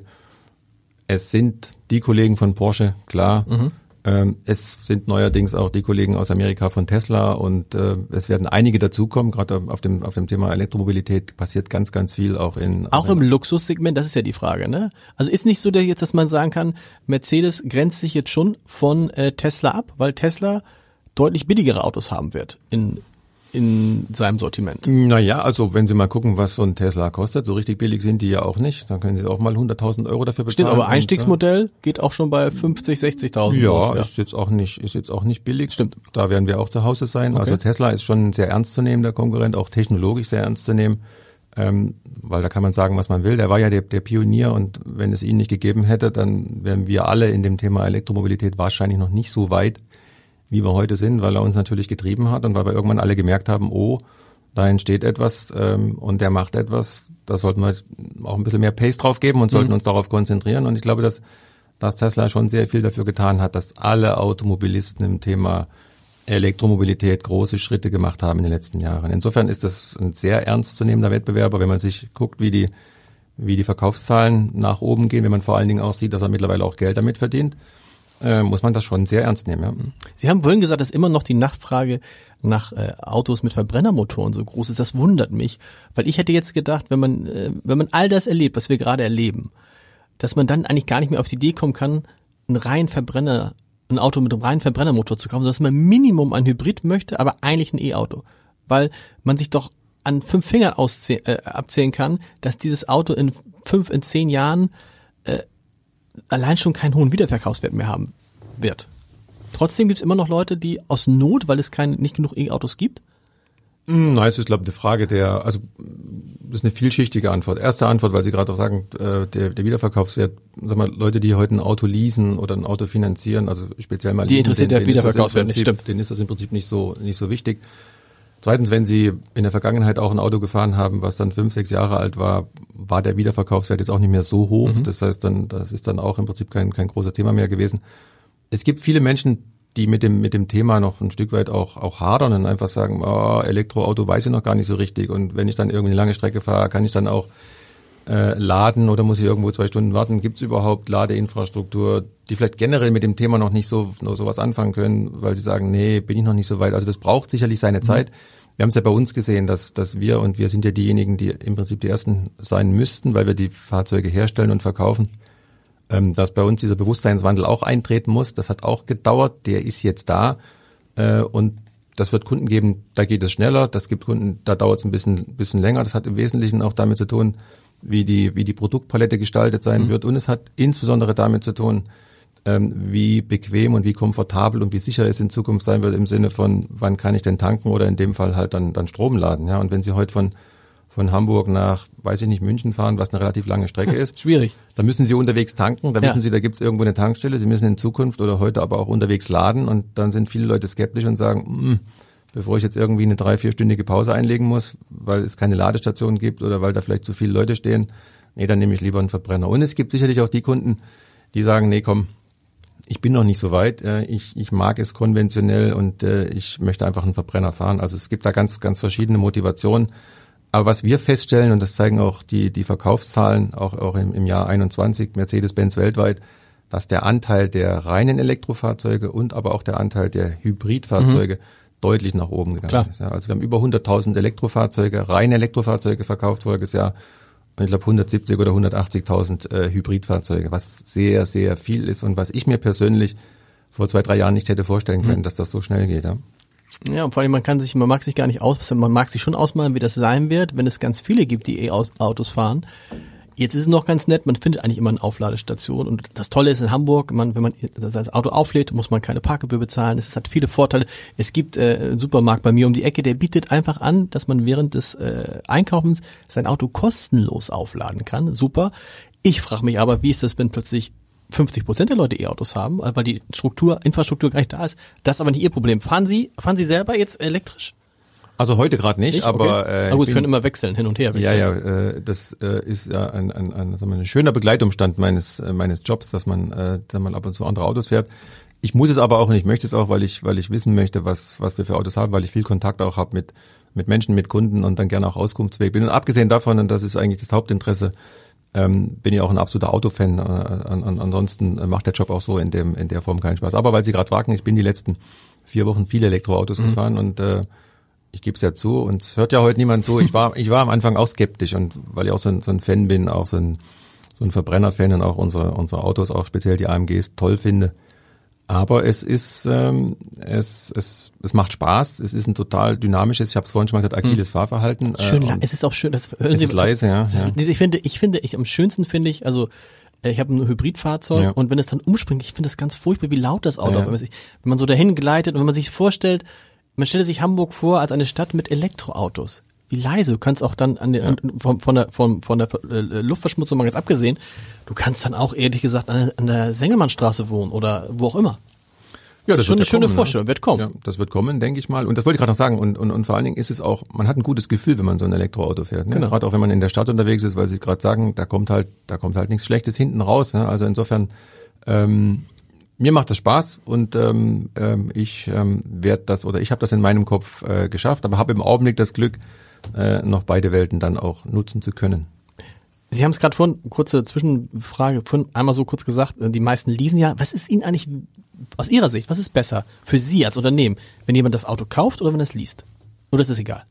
es sind die Kollegen von Porsche, klar. Mhm. Ähm, es sind neuerdings auch die Kollegen aus Amerika von Tesla und äh, es werden einige dazukommen. Gerade auf dem auf dem Thema Elektromobilität passiert ganz ganz viel auch in auch, auch im Luxussegment. Das ist ja die Frage, ne? Also ist nicht so, dass jetzt, dass man sagen kann, Mercedes grenzt sich jetzt schon von äh, Tesla ab, weil Tesla deutlich billigere Autos haben wird in in seinem Sortiment. Naja, also wenn Sie mal gucken, was so ein Tesla kostet, so richtig billig sind die ja auch nicht. Dann können Sie auch mal 100.000 Euro dafür bezahlen. Stimmt, aber Einstiegsmodell und, geht auch schon bei 50, 60.000. Ja, los, ja, ist jetzt auch nicht, ist jetzt auch nicht billig. Stimmt. Da werden wir auch zu Hause sein. Okay. Also Tesla ist schon ein sehr ernstzunehmender Konkurrent, auch technologisch sehr ernst zu nehmen. Ähm, weil da kann man sagen, was man will. Der war ja der, der Pionier und wenn es ihn nicht gegeben hätte, dann wären wir alle in dem Thema Elektromobilität wahrscheinlich noch nicht so weit, wie wir heute sind, weil er uns natürlich getrieben hat und weil wir irgendwann alle gemerkt haben, oh, da entsteht etwas ähm, und der macht etwas, da sollten wir auch ein bisschen mehr Pace drauf geben und sollten mhm. uns darauf konzentrieren. Und ich glaube, dass, dass Tesla schon sehr viel dafür getan hat, dass alle Automobilisten im Thema Elektromobilität große Schritte gemacht haben in den letzten Jahren. Insofern ist das ein sehr ernstzunehmender Wettbewerber, wenn man sich guckt, wie die, wie die Verkaufszahlen nach oben gehen, wenn man vor allen Dingen auch sieht, dass er mittlerweile auch Geld damit verdient, äh, muss man das schon sehr ernst nehmen. Ja. Sie haben vorhin gesagt, dass immer noch die Nachfrage nach äh, Autos mit Verbrennermotoren so groß ist. Das wundert mich, weil ich hätte jetzt gedacht, wenn man, äh, wenn man all das erlebt, was wir gerade erleben, dass man dann eigentlich gar nicht mehr auf die Idee kommen kann, einen reinen Verbrenner ein Auto mit einem reinen Verbrennermotor zu kaufen, sondern dass man Minimum ein Hybrid möchte, aber eigentlich ein E-Auto. Weil man sich doch an fünf Fingern äh, abzählen kann, dass dieses Auto in fünf, in zehn Jahren äh, allein schon keinen hohen Wiederverkaufswert mehr haben wird. Trotzdem gibt es immer noch Leute, die aus Not, weil es keine, nicht genug E-Autos gibt, hm, nein, es ist, glaube ich, eine Frage der, also das ist eine vielschichtige Antwort. Erste Antwort, weil Sie gerade auch sagen, äh, der, der Wiederverkaufswert, sag mal, Leute, die heute ein Auto leasen oder ein Auto finanzieren, also speziell mal Die leasen, interessiert den, der Wiederverkaufswert nicht, stimmt. Denen ist das im Prinzip nicht so, nicht so wichtig. Zweitens, wenn Sie in der Vergangenheit auch ein Auto gefahren haben, was dann fünf, sechs Jahre alt war, war der Wiederverkaufswert jetzt auch nicht mehr so hoch. Mhm. Das heißt dann, das ist dann auch im Prinzip kein, kein großes Thema mehr gewesen. Es gibt viele Menschen, die mit dem, mit dem Thema noch ein Stück weit auch, auch hadern und einfach sagen, oh, Elektroauto weiß ich noch gar nicht so richtig. Und wenn ich dann irgendwie eine lange Strecke fahre, kann ich dann auch äh, laden oder muss ich irgendwo zwei Stunden warten? Gibt es überhaupt Ladeinfrastruktur, die vielleicht generell mit dem Thema noch nicht so, noch so was anfangen können, weil sie sagen, nee, bin ich noch nicht so weit. Also das braucht sicherlich seine mhm. Zeit. Wir haben es ja bei uns gesehen, dass, dass wir und wir sind ja diejenigen, die im Prinzip die ersten sein müssten, weil wir die Fahrzeuge herstellen und verkaufen ähm, dass bei uns dieser Bewusstseinswandel auch eintreten muss. Das hat auch gedauert, der ist jetzt da. Äh, und das wird Kunden geben, da geht es schneller. Das gibt Kunden, da dauert es ein bisschen, bisschen länger. Das hat im Wesentlichen auch damit zu tun, wie die, wie die Produktpalette gestaltet sein mhm. wird. Und es hat insbesondere damit zu tun, ähm, wie bequem und wie komfortabel und wie sicher es in Zukunft sein wird im Sinne von, wann kann ich denn tanken oder in dem Fall halt dann, dann Strom laden. Ja, und wenn Sie heute von von Hamburg nach, weiß ich nicht, München fahren, was eine relativ lange Strecke ist. Schwierig. Da müssen Sie unterwegs tanken, da ja. wissen Sie, da gibt es irgendwo eine Tankstelle. Sie müssen in Zukunft oder heute aber auch unterwegs laden und dann sind viele Leute skeptisch und sagen, hm, bevor ich jetzt irgendwie eine drei, vierstündige Pause einlegen muss, weil es keine Ladestation gibt oder weil da vielleicht zu viele Leute stehen, nee, dann nehme ich lieber einen Verbrenner. Und es gibt sicherlich auch die Kunden, die sagen, nee, komm, ich bin noch nicht so weit. Äh, ich, ich mag es konventionell und äh, ich möchte einfach einen Verbrenner fahren. Also es gibt da ganz, ganz verschiedene Motivationen. Aber was wir feststellen, und das zeigen auch die, die Verkaufszahlen, auch, auch im, im Jahr 21, Mercedes-Benz weltweit, dass der Anteil der reinen Elektrofahrzeuge und aber auch der Anteil der Hybridfahrzeuge mhm. Deutlich nach oben gegangen Klar. ist. Ja, also wir haben über 100.000 Elektrofahrzeuge, reine Elektrofahrzeuge verkauft voriges Jahr und ich glaube 170 oder 180.000 äh, Hybridfahrzeuge, was sehr, sehr viel ist und was ich mir persönlich vor zwei, drei Jahren nicht hätte vorstellen können, mhm. dass das so schnell geht. Ja. Ja, und vor allem man kann sich, man mag sich gar nicht aus, man mag sich schon ausmalen, wie das sein wird, wenn es ganz viele gibt, die E-Autos fahren. Jetzt ist es noch ganz nett, man findet eigentlich immer eine Aufladestation und das Tolle ist in Hamburg, man, wenn man das Auto auflädt, muss man keine Parkgebühr bezahlen, es hat viele Vorteile. Es gibt äh, einen Supermarkt bei mir um die Ecke, der bietet einfach an, dass man während des äh, Einkaufens sein Auto kostenlos aufladen kann. Super. Ich frage mich aber, wie ist das, wenn plötzlich 50 Prozent der Leute E-Autos haben, weil die Struktur, Infrastruktur gar nicht da ist. Das ist aber nicht Ihr Problem. Fahren Sie, fahren Sie selber jetzt elektrisch? Also heute gerade nicht, nicht, aber okay. äh, gut, bin, können immer wechseln, hin und her wechseln. Ja, ja, äh, das äh, ist ja ein, ein, ein, wir, ein schöner Begleitumstand meines äh, meines Jobs, dass man, äh, dass man ab und zu andere Autos fährt. Ich muss es aber auch und ich möchte es auch, weil ich weil ich wissen möchte, was was wir für Autos haben, weil ich viel Kontakt auch habe mit mit Menschen, mit Kunden und dann gerne auch Auskunftsweg bin. Und abgesehen davon, und das ist eigentlich das Hauptinteresse, ähm, bin ich auch ein absoluter Autofan. Äh, an, an, ansonsten macht der Job auch so in dem in der Form keinen Spaß. Aber weil Sie gerade fragen, ich bin die letzten vier Wochen viele Elektroautos mhm. gefahren und äh, ich gebe es ja zu und es hört ja heute niemand zu. Ich war ich war am Anfang auch skeptisch und weil ich auch so ein, so ein Fan bin, auch so ein so ein Verbrenner-Fan und auch unsere unsere Autos, auch speziell die AMGs toll finde. Aber es ist, ähm, es, es, es macht Spaß. Es ist ein total dynamisches, ich habe es vorhin schon mal gesagt, agiles hm. Fahrverhalten. Äh, schön, es ist auch schön. Das hören es Sie, ist leise, ja, ist, ja. Ich finde, ich finde, ich am schönsten finde ich, also äh, ich habe ein Hybridfahrzeug ja. und wenn es dann umspringt, ich finde das ganz furchtbar, wie laut das Auto, ja. wenn, man sich, wenn man so dahin gleitet und wenn man sich vorstellt, man stelle sich Hamburg vor als eine Stadt mit Elektroautos. Wie leise, du kannst auch dann an den, ja. von, von der, von, von der äh, Luftverschmutzung mal ganz abgesehen, du kannst dann auch ehrlich gesagt an, an der Sengelmannstraße wohnen oder wo auch immer. Ja, das ist schon eine schöne kommen, ne? Vorstellung, ne? wird kommen. Ja, das wird kommen, denke ich mal. Und das wollte ich gerade noch sagen. Und, und, und vor allen Dingen ist es auch, man hat ein gutes Gefühl, wenn man so ein Elektroauto fährt. Ne? Genau. Gerade auch wenn man in der Stadt unterwegs ist, weil Sie gerade sagen, da kommt halt, da kommt halt nichts Schlechtes hinten raus. Ne? Also insofern, ähm, mir macht das Spaß und ähm, ähm, ich ähm, werde das oder ich habe das in meinem Kopf äh, geschafft, aber habe im Augenblick das Glück, äh, noch beide Welten dann auch nutzen zu können. Sie haben es gerade vorhin, kurze Zwischenfrage, vorhin einmal so kurz gesagt, äh, die meisten leasen ja. Was ist Ihnen eigentlich aus Ihrer Sicht, was ist besser für Sie als Unternehmen, wenn jemand das Auto kauft oder wenn er es liest? Oder ist es egal?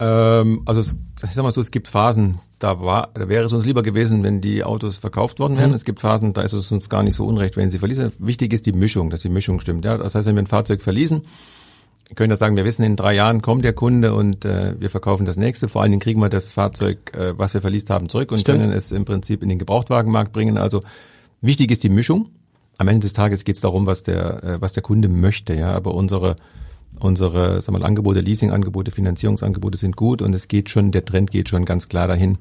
Ähm, also es, ich sag mal so, es gibt Phasen, da war, da wäre es uns lieber gewesen, wenn die Autos verkauft worden wären. Mhm. Es gibt Phasen, da ist es uns gar nicht so unrecht, wenn sie verließen. Wichtig ist die Mischung, dass die Mischung stimmt. Ja, das heißt, wenn wir ein Fahrzeug verließen, können wir sagen, wir wissen, in drei Jahren kommt der Kunde und äh, wir verkaufen das nächste. Vor allen Dingen kriegen wir das Fahrzeug, äh, was wir verliest haben, zurück und Stimmt. können es im Prinzip in den Gebrauchtwagenmarkt bringen. Also wichtig ist die Mischung. Am Ende des Tages geht es darum, was der, äh, was der Kunde möchte. Ja, aber unsere unsere wir mal, Angebote, Leasingangebote, Finanzierungsangebote sind gut und es geht schon, der Trend geht schon ganz klar dahin.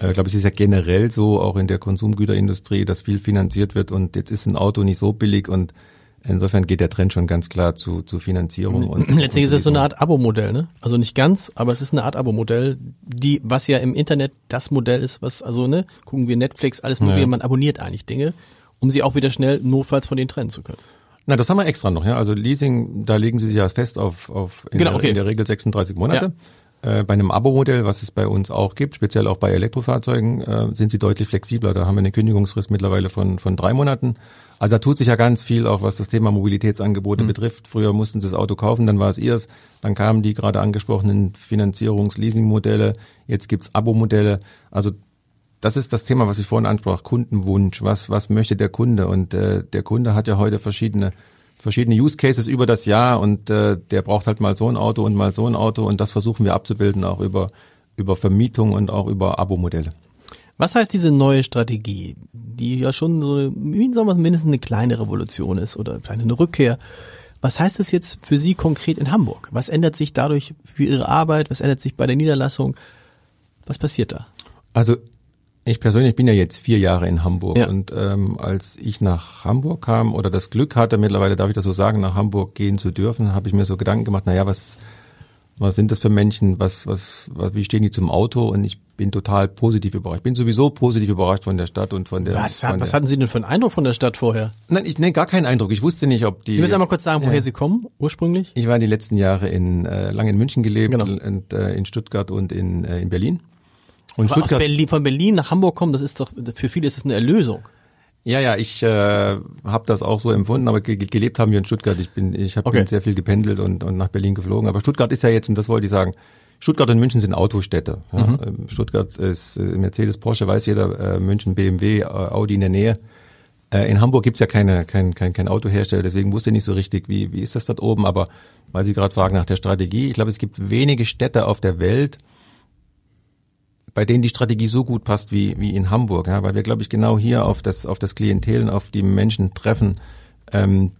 Äh, ich glaube, es ist ja generell so, auch in der Konsumgüterindustrie, dass viel finanziert wird und jetzt ist ein Auto nicht so billig und Insofern geht der Trend schon ganz klar zu, zu Finanzierung. Und Letztlich ist es so eine Art Abo-Modell, ne? Also nicht ganz, aber es ist eine Art Abo-Modell, die, was ja im Internet das Modell ist, was, also, ne, gucken wir Netflix, alles mögliche, ja. man abonniert eigentlich Dinge, um sie auch wieder schnell notfalls von denen trennen zu können. Na, das haben wir extra noch, ja. Also Leasing, da legen Sie sich ja fest auf, auf in, genau, okay. der, in der Regel 36 Monate. Ja. Äh, bei einem Abo-Modell, was es bei uns auch gibt, speziell auch bei Elektrofahrzeugen, äh, sind sie deutlich flexibler. Da haben wir eine Kündigungsfrist mittlerweile von, von drei Monaten. Also da tut sich ja ganz viel, auch was das Thema Mobilitätsangebote mhm. betrifft. Früher mussten sie das Auto kaufen, dann war es ihrs. Dann kamen die gerade angesprochenen Finanzierungs-Leasing-Modelle. Jetzt gibt's Abo-Modelle. Also das ist das Thema, was ich vorhin ansprach, Kundenwunsch. Was, was möchte der Kunde? Und äh, der Kunde hat ja heute verschiedene verschiedene Use Cases über das Jahr und äh, der braucht halt mal so ein Auto und mal so ein Auto und das versuchen wir abzubilden auch über über Vermietung und auch über Abo-Modelle. Was heißt diese neue Strategie, die ja schon so, wie sagen wir, mindestens eine kleine Revolution ist oder eine Rückkehr? Was heißt das jetzt für Sie konkret in Hamburg? Was ändert sich dadurch für Ihre Arbeit? Was ändert sich bei der Niederlassung? Was passiert da? Also ich persönlich bin ja jetzt vier Jahre in Hamburg ja. und ähm, als ich nach Hamburg kam oder das Glück hatte, mittlerweile darf ich das so sagen, nach Hamburg gehen zu dürfen, habe ich mir so Gedanken gemacht, naja, was, was sind das für Menschen, was, was, was, wie stehen die zum Auto? Und ich bin total positiv überrascht. Ich bin sowieso positiv überrascht von der Stadt und von der. Was, von was der, hatten Sie denn für einen Eindruck von der Stadt vorher? Nein, ich nee, gar keinen Eindruck. Ich wusste nicht, ob die. Sie müssen einmal kurz sagen, woher ja. Sie kommen, ursprünglich? Ich war die letzten Jahre in äh, lange in München gelebt genau. und äh, in Stuttgart und in, äh, in Berlin. Und Stuttgart, Berlin, von Berlin nach Hamburg kommen, das ist doch, für viele ist das eine Erlösung. Ja, ja, ich äh, habe das auch so empfunden, aber ge gelebt haben wir in Stuttgart. Ich bin, ich habe okay. sehr viel gependelt und, und nach Berlin geflogen. Aber Stuttgart ist ja jetzt, und das wollte ich sagen, Stuttgart und München sind Autostädte. Ja. Mhm. Ähm, Stuttgart ist äh, Mercedes, Porsche, weiß jeder, äh, München, BMW, äh, Audi in der Nähe. Äh, in Hamburg gibt's ja keine, kein, kein, kein Autohersteller, deswegen wusste ich nicht so richtig, wie, wie ist das dort oben. Aber weil Sie gerade fragen nach der Strategie, ich glaube, es gibt wenige Städte auf der Welt, bei denen die Strategie so gut passt wie, wie in Hamburg, ja, weil wir, glaube ich, genau hier auf das, auf das Klientel und auf die Menschen treffen, ähm,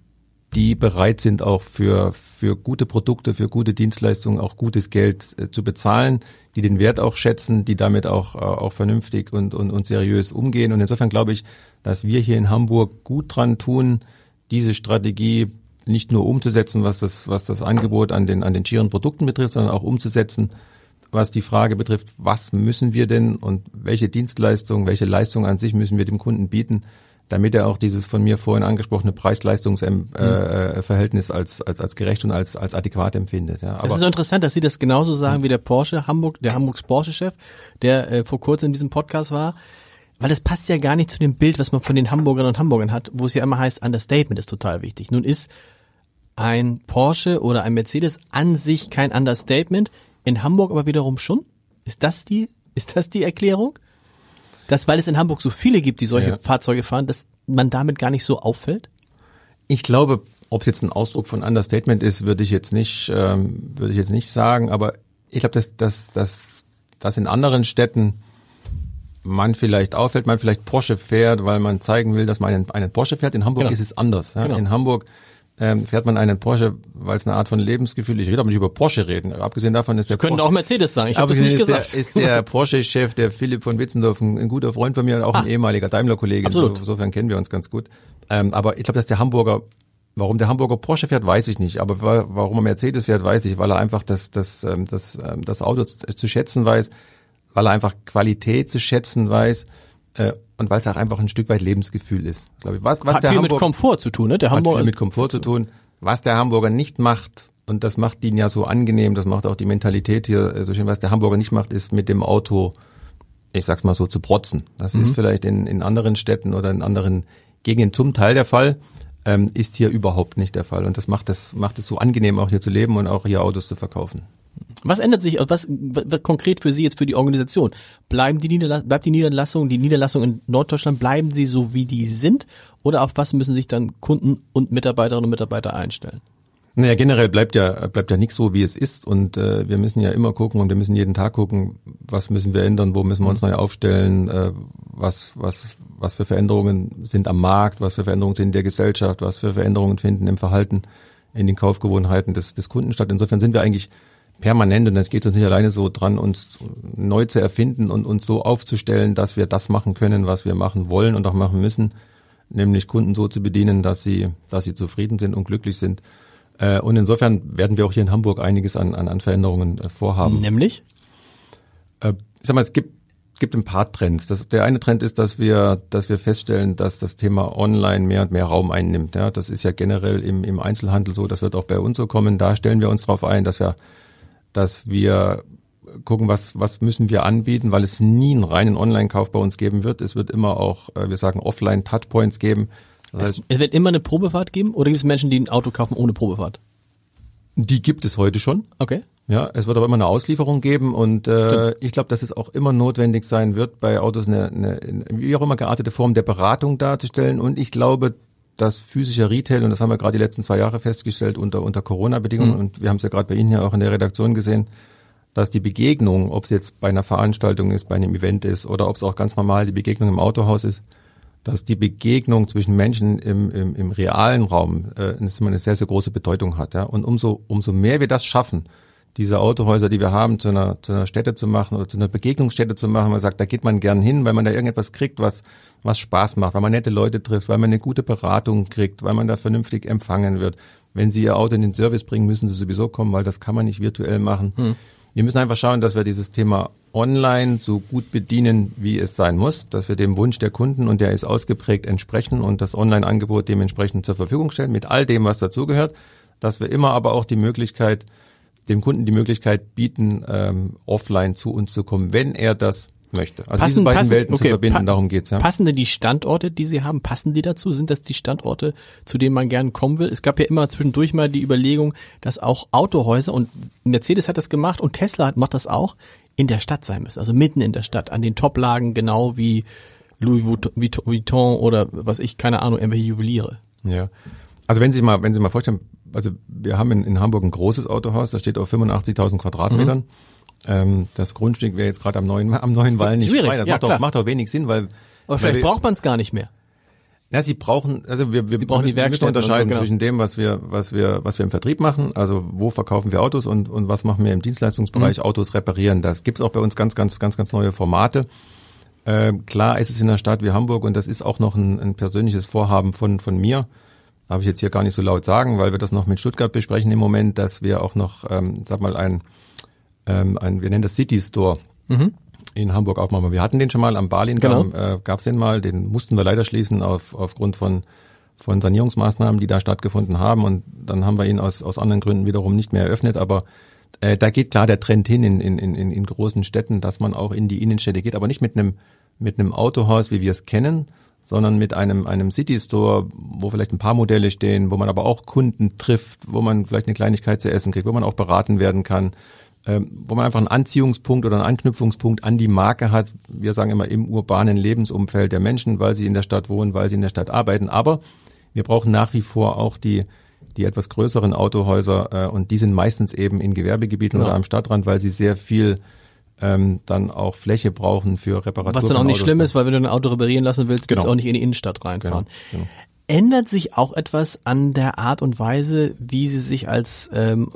die bereit sind, auch für, für gute Produkte, für gute Dienstleistungen auch gutes Geld äh, zu bezahlen, die den Wert auch schätzen, die damit auch, äh, auch vernünftig und, und, und seriös umgehen. Und insofern glaube ich, dass wir hier in Hamburg gut dran tun, diese Strategie nicht nur umzusetzen, was das, was das Angebot an den, an den schieren Produkten betrifft, sondern auch umzusetzen, was die Frage betrifft, was müssen wir denn und welche Dienstleistung, welche Leistung an sich müssen wir dem Kunden bieten, damit er auch dieses von mir vorhin angesprochene Preis-Leistungs-Verhältnis äh, als, als, als gerecht und als, als adäquat empfindet. Ja. Aber das ist so interessant, dass Sie das genauso sagen wie der Porsche Hamburg, der Hamburgs Porsche-Chef, der äh, vor kurzem in diesem Podcast war. Weil das passt ja gar nicht zu dem Bild, was man von den Hamburgern und Hamburgern hat, wo es ja immer heißt, Understatement ist total wichtig. Nun ist ein Porsche oder ein Mercedes an sich kein Understatement. In Hamburg aber wiederum schon? Ist das die, ist das die Erklärung? Dass, weil es in Hamburg so viele gibt, die solche ja. Fahrzeuge fahren, dass man damit gar nicht so auffällt? Ich glaube, ob es jetzt ein Ausdruck von Understatement ist, würde ich jetzt nicht, ähm, würde ich jetzt nicht sagen, aber ich glaube, dass, dass, dass, dass in anderen Städten man vielleicht auffällt, man vielleicht Porsche fährt, weil man zeigen will, dass man einen, einen Porsche fährt. In Hamburg genau. ist es anders. Ja? Genau. In Hamburg ähm, fährt man einen Porsche, weil es eine Art von Lebensgefühl ist. Ich will aber nicht über Porsche reden. Abgesehen davon ist der Könnte auch Mercedes sagen. Ich habe es nicht gesagt. Der, ist der Porsche-Chef, der Philipp von Witzendorf, ein, ein, guter Freund von mir und auch ah, ein ehemaliger Daimler-Kollege. Absolut. Insofern kennen wir uns ganz gut. Ähm, aber ich glaube, dass der Hamburger Warum der Hamburger Porsche fährt, weiß ich nicht. Aber warum er Mercedes fährt, weiß ich, weil er einfach das, das, ähm, das, ähm, das Auto zu schätzen weiß, weil er einfach Qualität zu schätzen weiß äh, und weil es auch einfach ein Stück weit Lebensgefühl ist. Glaube ich. Was, was hat der viel Hamburg, mit Komfort zu tun, ne? Der Hamburger hat viel mit Komfort zu tun. Was der Hamburger nicht macht, und das macht ihn ja so angenehm, das macht auch die Mentalität hier so schön, was der Hamburger nicht macht, ist mit dem Auto, ich sag's mal so, zu protzen. Das mhm. ist vielleicht in, in anderen Städten oder in anderen Gegenden zum Teil der Fall ähm, ist hier überhaupt nicht der Fall. Und das macht es macht es so angenehm, auch hier zu leben und auch hier Autos zu verkaufen. Was ändert sich, was, was konkret für Sie jetzt für die Organisation? Bleiben die Niederla bleibt die Niederlassung, die Niederlassung in Norddeutschland, bleiben sie so wie die sind? Oder auf was müssen sich dann Kunden und Mitarbeiterinnen und Mitarbeiter einstellen? Naja, generell bleibt ja, bleibt ja nichts so, wie es ist. Und äh, wir müssen ja immer gucken und wir müssen jeden Tag gucken, was müssen wir ändern, wo müssen wir uns neu aufstellen, äh, was, was, was für Veränderungen sind am Markt, was für Veränderungen sind in der Gesellschaft, was für Veränderungen finden im Verhalten, in den Kaufgewohnheiten des, des Kunden statt. Insofern sind wir eigentlich permanent und es geht uns nicht alleine so dran, uns neu zu erfinden und uns so aufzustellen, dass wir das machen können, was wir machen wollen und auch machen müssen, nämlich Kunden so zu bedienen, dass sie, dass sie zufrieden sind und glücklich sind. Äh, und insofern werden wir auch hier in Hamburg einiges an, an, an Veränderungen äh, vorhaben. Nämlich? Äh, ich sag mal, es gibt gibt ein paar Trends. Das, der eine Trend ist, dass wir, dass wir feststellen, dass das Thema Online mehr und mehr Raum einnimmt. Ja, das ist ja generell im, im Einzelhandel so. Das wird auch bei uns so kommen. Da stellen wir uns darauf ein, dass wir, dass wir gucken, was, was müssen wir anbieten, weil es nie einen reinen Online-Kauf bei uns geben wird. Es wird immer auch, wir sagen, Offline-Touchpoints geben. Das heißt, es, es, wird immer eine Probefahrt geben oder gibt es Menschen, die ein Auto kaufen ohne Probefahrt? Die gibt es heute schon. Okay. Ja, es wird aber immer eine Auslieferung geben und äh, ich glaube, dass es auch immer notwendig sein wird, bei Autos eine, eine, wie auch immer geartete Form der Beratung darzustellen. Und ich glaube, dass physischer Retail, und das haben wir gerade die letzten zwei Jahre festgestellt unter, unter Corona-Bedingungen, mhm. und wir haben es ja gerade bei Ihnen ja auch in der Redaktion gesehen, dass die Begegnung, ob es jetzt bei einer Veranstaltung ist, bei einem Event ist oder ob es auch ganz normal die Begegnung im Autohaus ist, dass die Begegnung zwischen Menschen im, im, im realen Raum äh, eine sehr, sehr große Bedeutung hat. Ja? Und umso, umso mehr wir das schaffen, diese Autohäuser, die wir haben, zu einer, zu einer Stätte zu machen oder zu einer Begegnungsstätte zu machen. Man sagt, da geht man gern hin, weil man da irgendetwas kriegt, was, was Spaß macht, weil man nette Leute trifft, weil man eine gute Beratung kriegt, weil man da vernünftig empfangen wird. Wenn Sie Ihr Auto in den Service bringen, müssen Sie sowieso kommen, weil das kann man nicht virtuell machen. Hm. Wir müssen einfach schauen, dass wir dieses Thema online so gut bedienen, wie es sein muss, dass wir dem Wunsch der Kunden, und der ist ausgeprägt, entsprechen und das Online-Angebot dementsprechend zur Verfügung stellen, mit all dem, was dazugehört, dass wir immer aber auch die Möglichkeit dem Kunden die Möglichkeit bieten, ähm, offline zu uns zu kommen, wenn er das möchte. Also passen, diese beiden passen, Welten okay, zu verbinden, darum geht's ja. Passen denn die Standorte, die Sie haben, passen die dazu? Sind das die Standorte, zu denen man gern kommen will? Es gab ja immer zwischendurch mal die Überlegung, dass auch Autohäuser und Mercedes hat das gemacht und Tesla macht das auch, in der Stadt sein müssen. Also mitten in der Stadt, an den Toplagen, genau wie Louis Vuitton oder was ich, keine Ahnung, irgendwelche Juweliere. Ja. Also wenn Sie mal, wenn Sie mal vorstellen, also wir haben in, in Hamburg ein großes Autohaus, das steht auf 85.000 Quadratmetern. Mhm. Ähm, das Grundstück wäre jetzt gerade am neuen, am neuen Wall nicht Schwierig, frei. Das ja, macht, auch, macht auch wenig Sinn, weil. Aber vielleicht wir, braucht man es gar nicht mehr. Ja, sie brauchen, also wir, wir, brauchen wir, die müssen unterscheiden so, genau. zwischen dem, was wir, was wir, was wir im Vertrieb machen, also wo verkaufen wir Autos und, und was machen wir im Dienstleistungsbereich, mhm. Autos reparieren. Das gibt's auch bei uns ganz, ganz, ganz, ganz neue Formate. Äh, klar ist es in einer Stadt wie Hamburg und das ist auch noch ein, ein persönliches Vorhaben von, von mir Darf ich jetzt hier gar nicht so laut sagen, weil wir das noch mit Stuttgart besprechen im Moment, dass wir auch noch, ähm, sag mal, ein, ähm, ein wir nennen das City Store mhm. in Hamburg aufmachen. Wir hatten den schon mal am Berlin, genau. äh, gab es den mal, den mussten wir leider schließen auf, aufgrund von von Sanierungsmaßnahmen, die da stattgefunden haben. Und dann haben wir ihn aus, aus anderen Gründen wiederum nicht mehr eröffnet. Aber äh, da geht klar der Trend hin in, in, in, in großen Städten, dass man auch in die Innenstädte geht, aber nicht mit einem mit einem Autohaus, wie wir es kennen, sondern mit einem, einem City Store, wo vielleicht ein paar Modelle stehen, wo man aber auch Kunden trifft, wo man vielleicht eine Kleinigkeit zu essen kriegt, wo man auch beraten werden kann, ähm, wo man einfach einen Anziehungspunkt oder einen Anknüpfungspunkt an die Marke hat. Wir sagen immer im urbanen Lebensumfeld der Menschen, weil sie in der Stadt wohnen, weil sie in der Stadt arbeiten. Aber wir brauchen nach wie vor auch die die etwas größeren Autohäuser äh, und die sind meistens eben in Gewerbegebieten ja. oder am Stadtrand, weil sie sehr viel ähm, dann auch Fläche brauchen für Reparatur. Was dann auch nicht schlimm ist, weil wenn du ein Auto reparieren lassen willst, genau. willst du auch nicht in die Innenstadt reinfahren. Genau, genau. ändert sich auch etwas an der Art und Weise, wie Sie sich als ähm,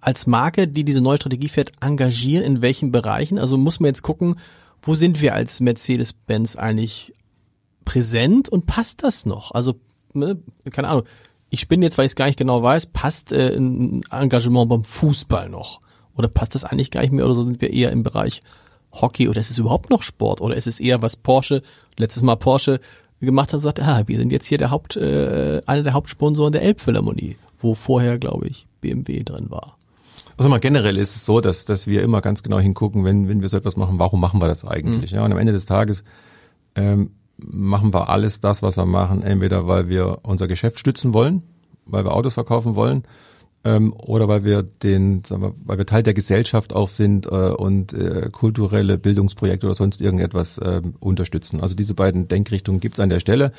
als Marke, die diese neue Strategie fährt, engagieren? In welchen Bereichen? Also muss man jetzt gucken, wo sind wir als Mercedes-Benz eigentlich präsent und passt das noch? Also ne, keine Ahnung. Ich bin jetzt, weil ich es gar nicht genau weiß, passt äh, ein Engagement beim Fußball noch? Oder passt das eigentlich gar nicht mehr? Oder so sind wir eher im Bereich Hockey? Oder ist es überhaupt noch Sport? Oder ist es eher was Porsche, letztes Mal Porsche gemacht hat, sagt, ah, wir sind jetzt hier der Haupt, äh, einer der Hauptsponsoren der Elbphilharmonie, wo vorher, glaube ich, BMW drin war. Also mal generell ist es so, dass, dass wir immer ganz genau hingucken, wenn, wenn wir so etwas machen, warum machen wir das eigentlich? Mhm. Ja, und am Ende des Tages ähm, machen wir alles das, was wir machen, entweder weil wir unser Geschäft stützen wollen, weil wir Autos verkaufen wollen, ähm, oder weil wir den, sagen wir, weil wir Teil der Gesellschaft auch sind äh, und äh, kulturelle Bildungsprojekte oder sonst irgendetwas äh, unterstützen. Also diese beiden Denkrichtungen gibt's an der Stelle.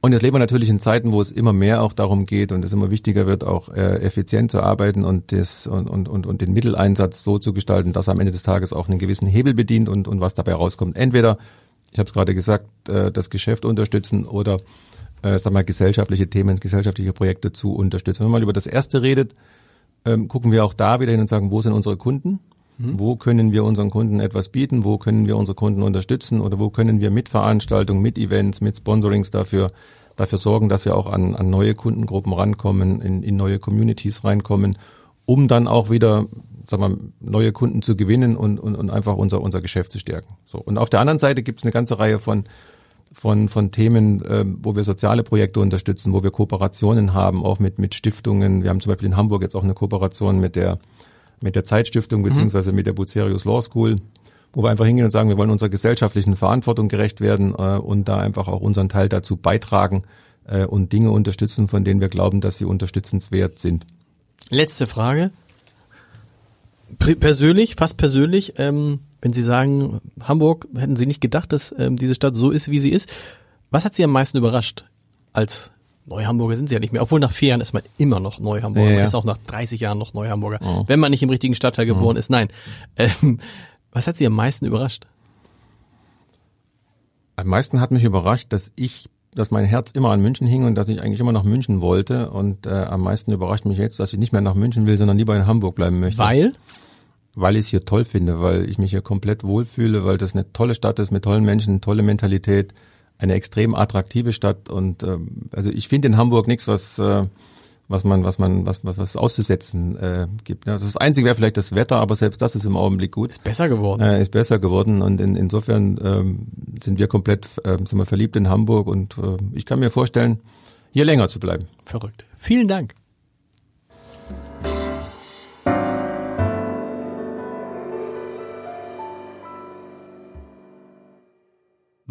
Und jetzt leben wir natürlich in Zeiten, wo es immer mehr auch darum geht und es immer wichtiger wird, auch äh, effizient zu arbeiten und, das, und, und, und, und den Mitteleinsatz so zu gestalten, dass er am Ende des Tages auch einen gewissen Hebel bedient und, und was dabei rauskommt. Entweder, ich habe es gerade gesagt, äh, das Geschäft unterstützen oder äh, sag mal, gesellschaftliche Themen, gesellschaftliche Projekte zu unterstützen. Wenn man mal über das erste redet, ähm, gucken wir auch da wieder hin und sagen, wo sind unsere Kunden? Mhm. Wo können wir unseren Kunden etwas bieten? Wo können wir unsere Kunden unterstützen? Oder wo können wir mit Veranstaltungen, mit Events, mit Sponsorings dafür, dafür sorgen, dass wir auch an, an neue Kundengruppen rankommen, in, in neue Communities reinkommen, um dann auch wieder sag mal, neue Kunden zu gewinnen und, und, und einfach unser, unser Geschäft zu stärken. So. Und auf der anderen Seite gibt es eine ganze Reihe von, von, von Themen, äh, wo wir soziale Projekte unterstützen, wo wir Kooperationen haben, auch mit, mit Stiftungen. Wir haben zum Beispiel in Hamburg jetzt auch eine Kooperation mit der mit der Zeitstiftung mhm. beziehungsweise mit der Bucerius Law School, wo wir einfach hingehen und sagen, wir wollen unserer gesellschaftlichen Verantwortung gerecht werden äh, und da einfach auch unseren Teil dazu beitragen äh, und Dinge unterstützen, von denen wir glauben, dass sie unterstützenswert sind. Letzte Frage. Persönlich, fast persönlich, ähm, wenn Sie sagen, Hamburg, hätten Sie nicht gedacht, dass ähm, diese Stadt so ist, wie sie ist. Was hat Sie am meisten überrascht als Neuhamburger sind sie ja nicht mehr, obwohl nach vier Jahren ist man immer noch Neuhamburger. Ja, man ist auch nach 30 Jahren noch Neuhamburger, oh. wenn man nicht im richtigen Stadtteil geboren oh. ist. Nein. Ähm, was hat Sie am meisten überrascht? Am meisten hat mich überrascht, dass ich, dass mein Herz immer an München hing und dass ich eigentlich immer nach München wollte. Und äh, am meisten überrascht mich jetzt, dass ich nicht mehr nach München will, sondern lieber in Hamburg bleiben möchte. Weil? Weil ich es hier toll finde, weil ich mich hier komplett wohlfühle, weil das eine tolle Stadt ist mit tollen Menschen, tolle Mentalität eine extrem attraktive Stadt und ähm, also ich finde in Hamburg nichts, was äh, was man was man was was, was auszusetzen äh, gibt. Ja, das Einzige wäre vielleicht das Wetter, aber selbst das ist im Augenblick gut. Ist besser geworden. Äh, ist besser geworden und in, insofern ähm, sind wir komplett äh, sind wir verliebt in Hamburg und äh, ich kann mir vorstellen, hier länger zu bleiben. Verrückt. Vielen Dank.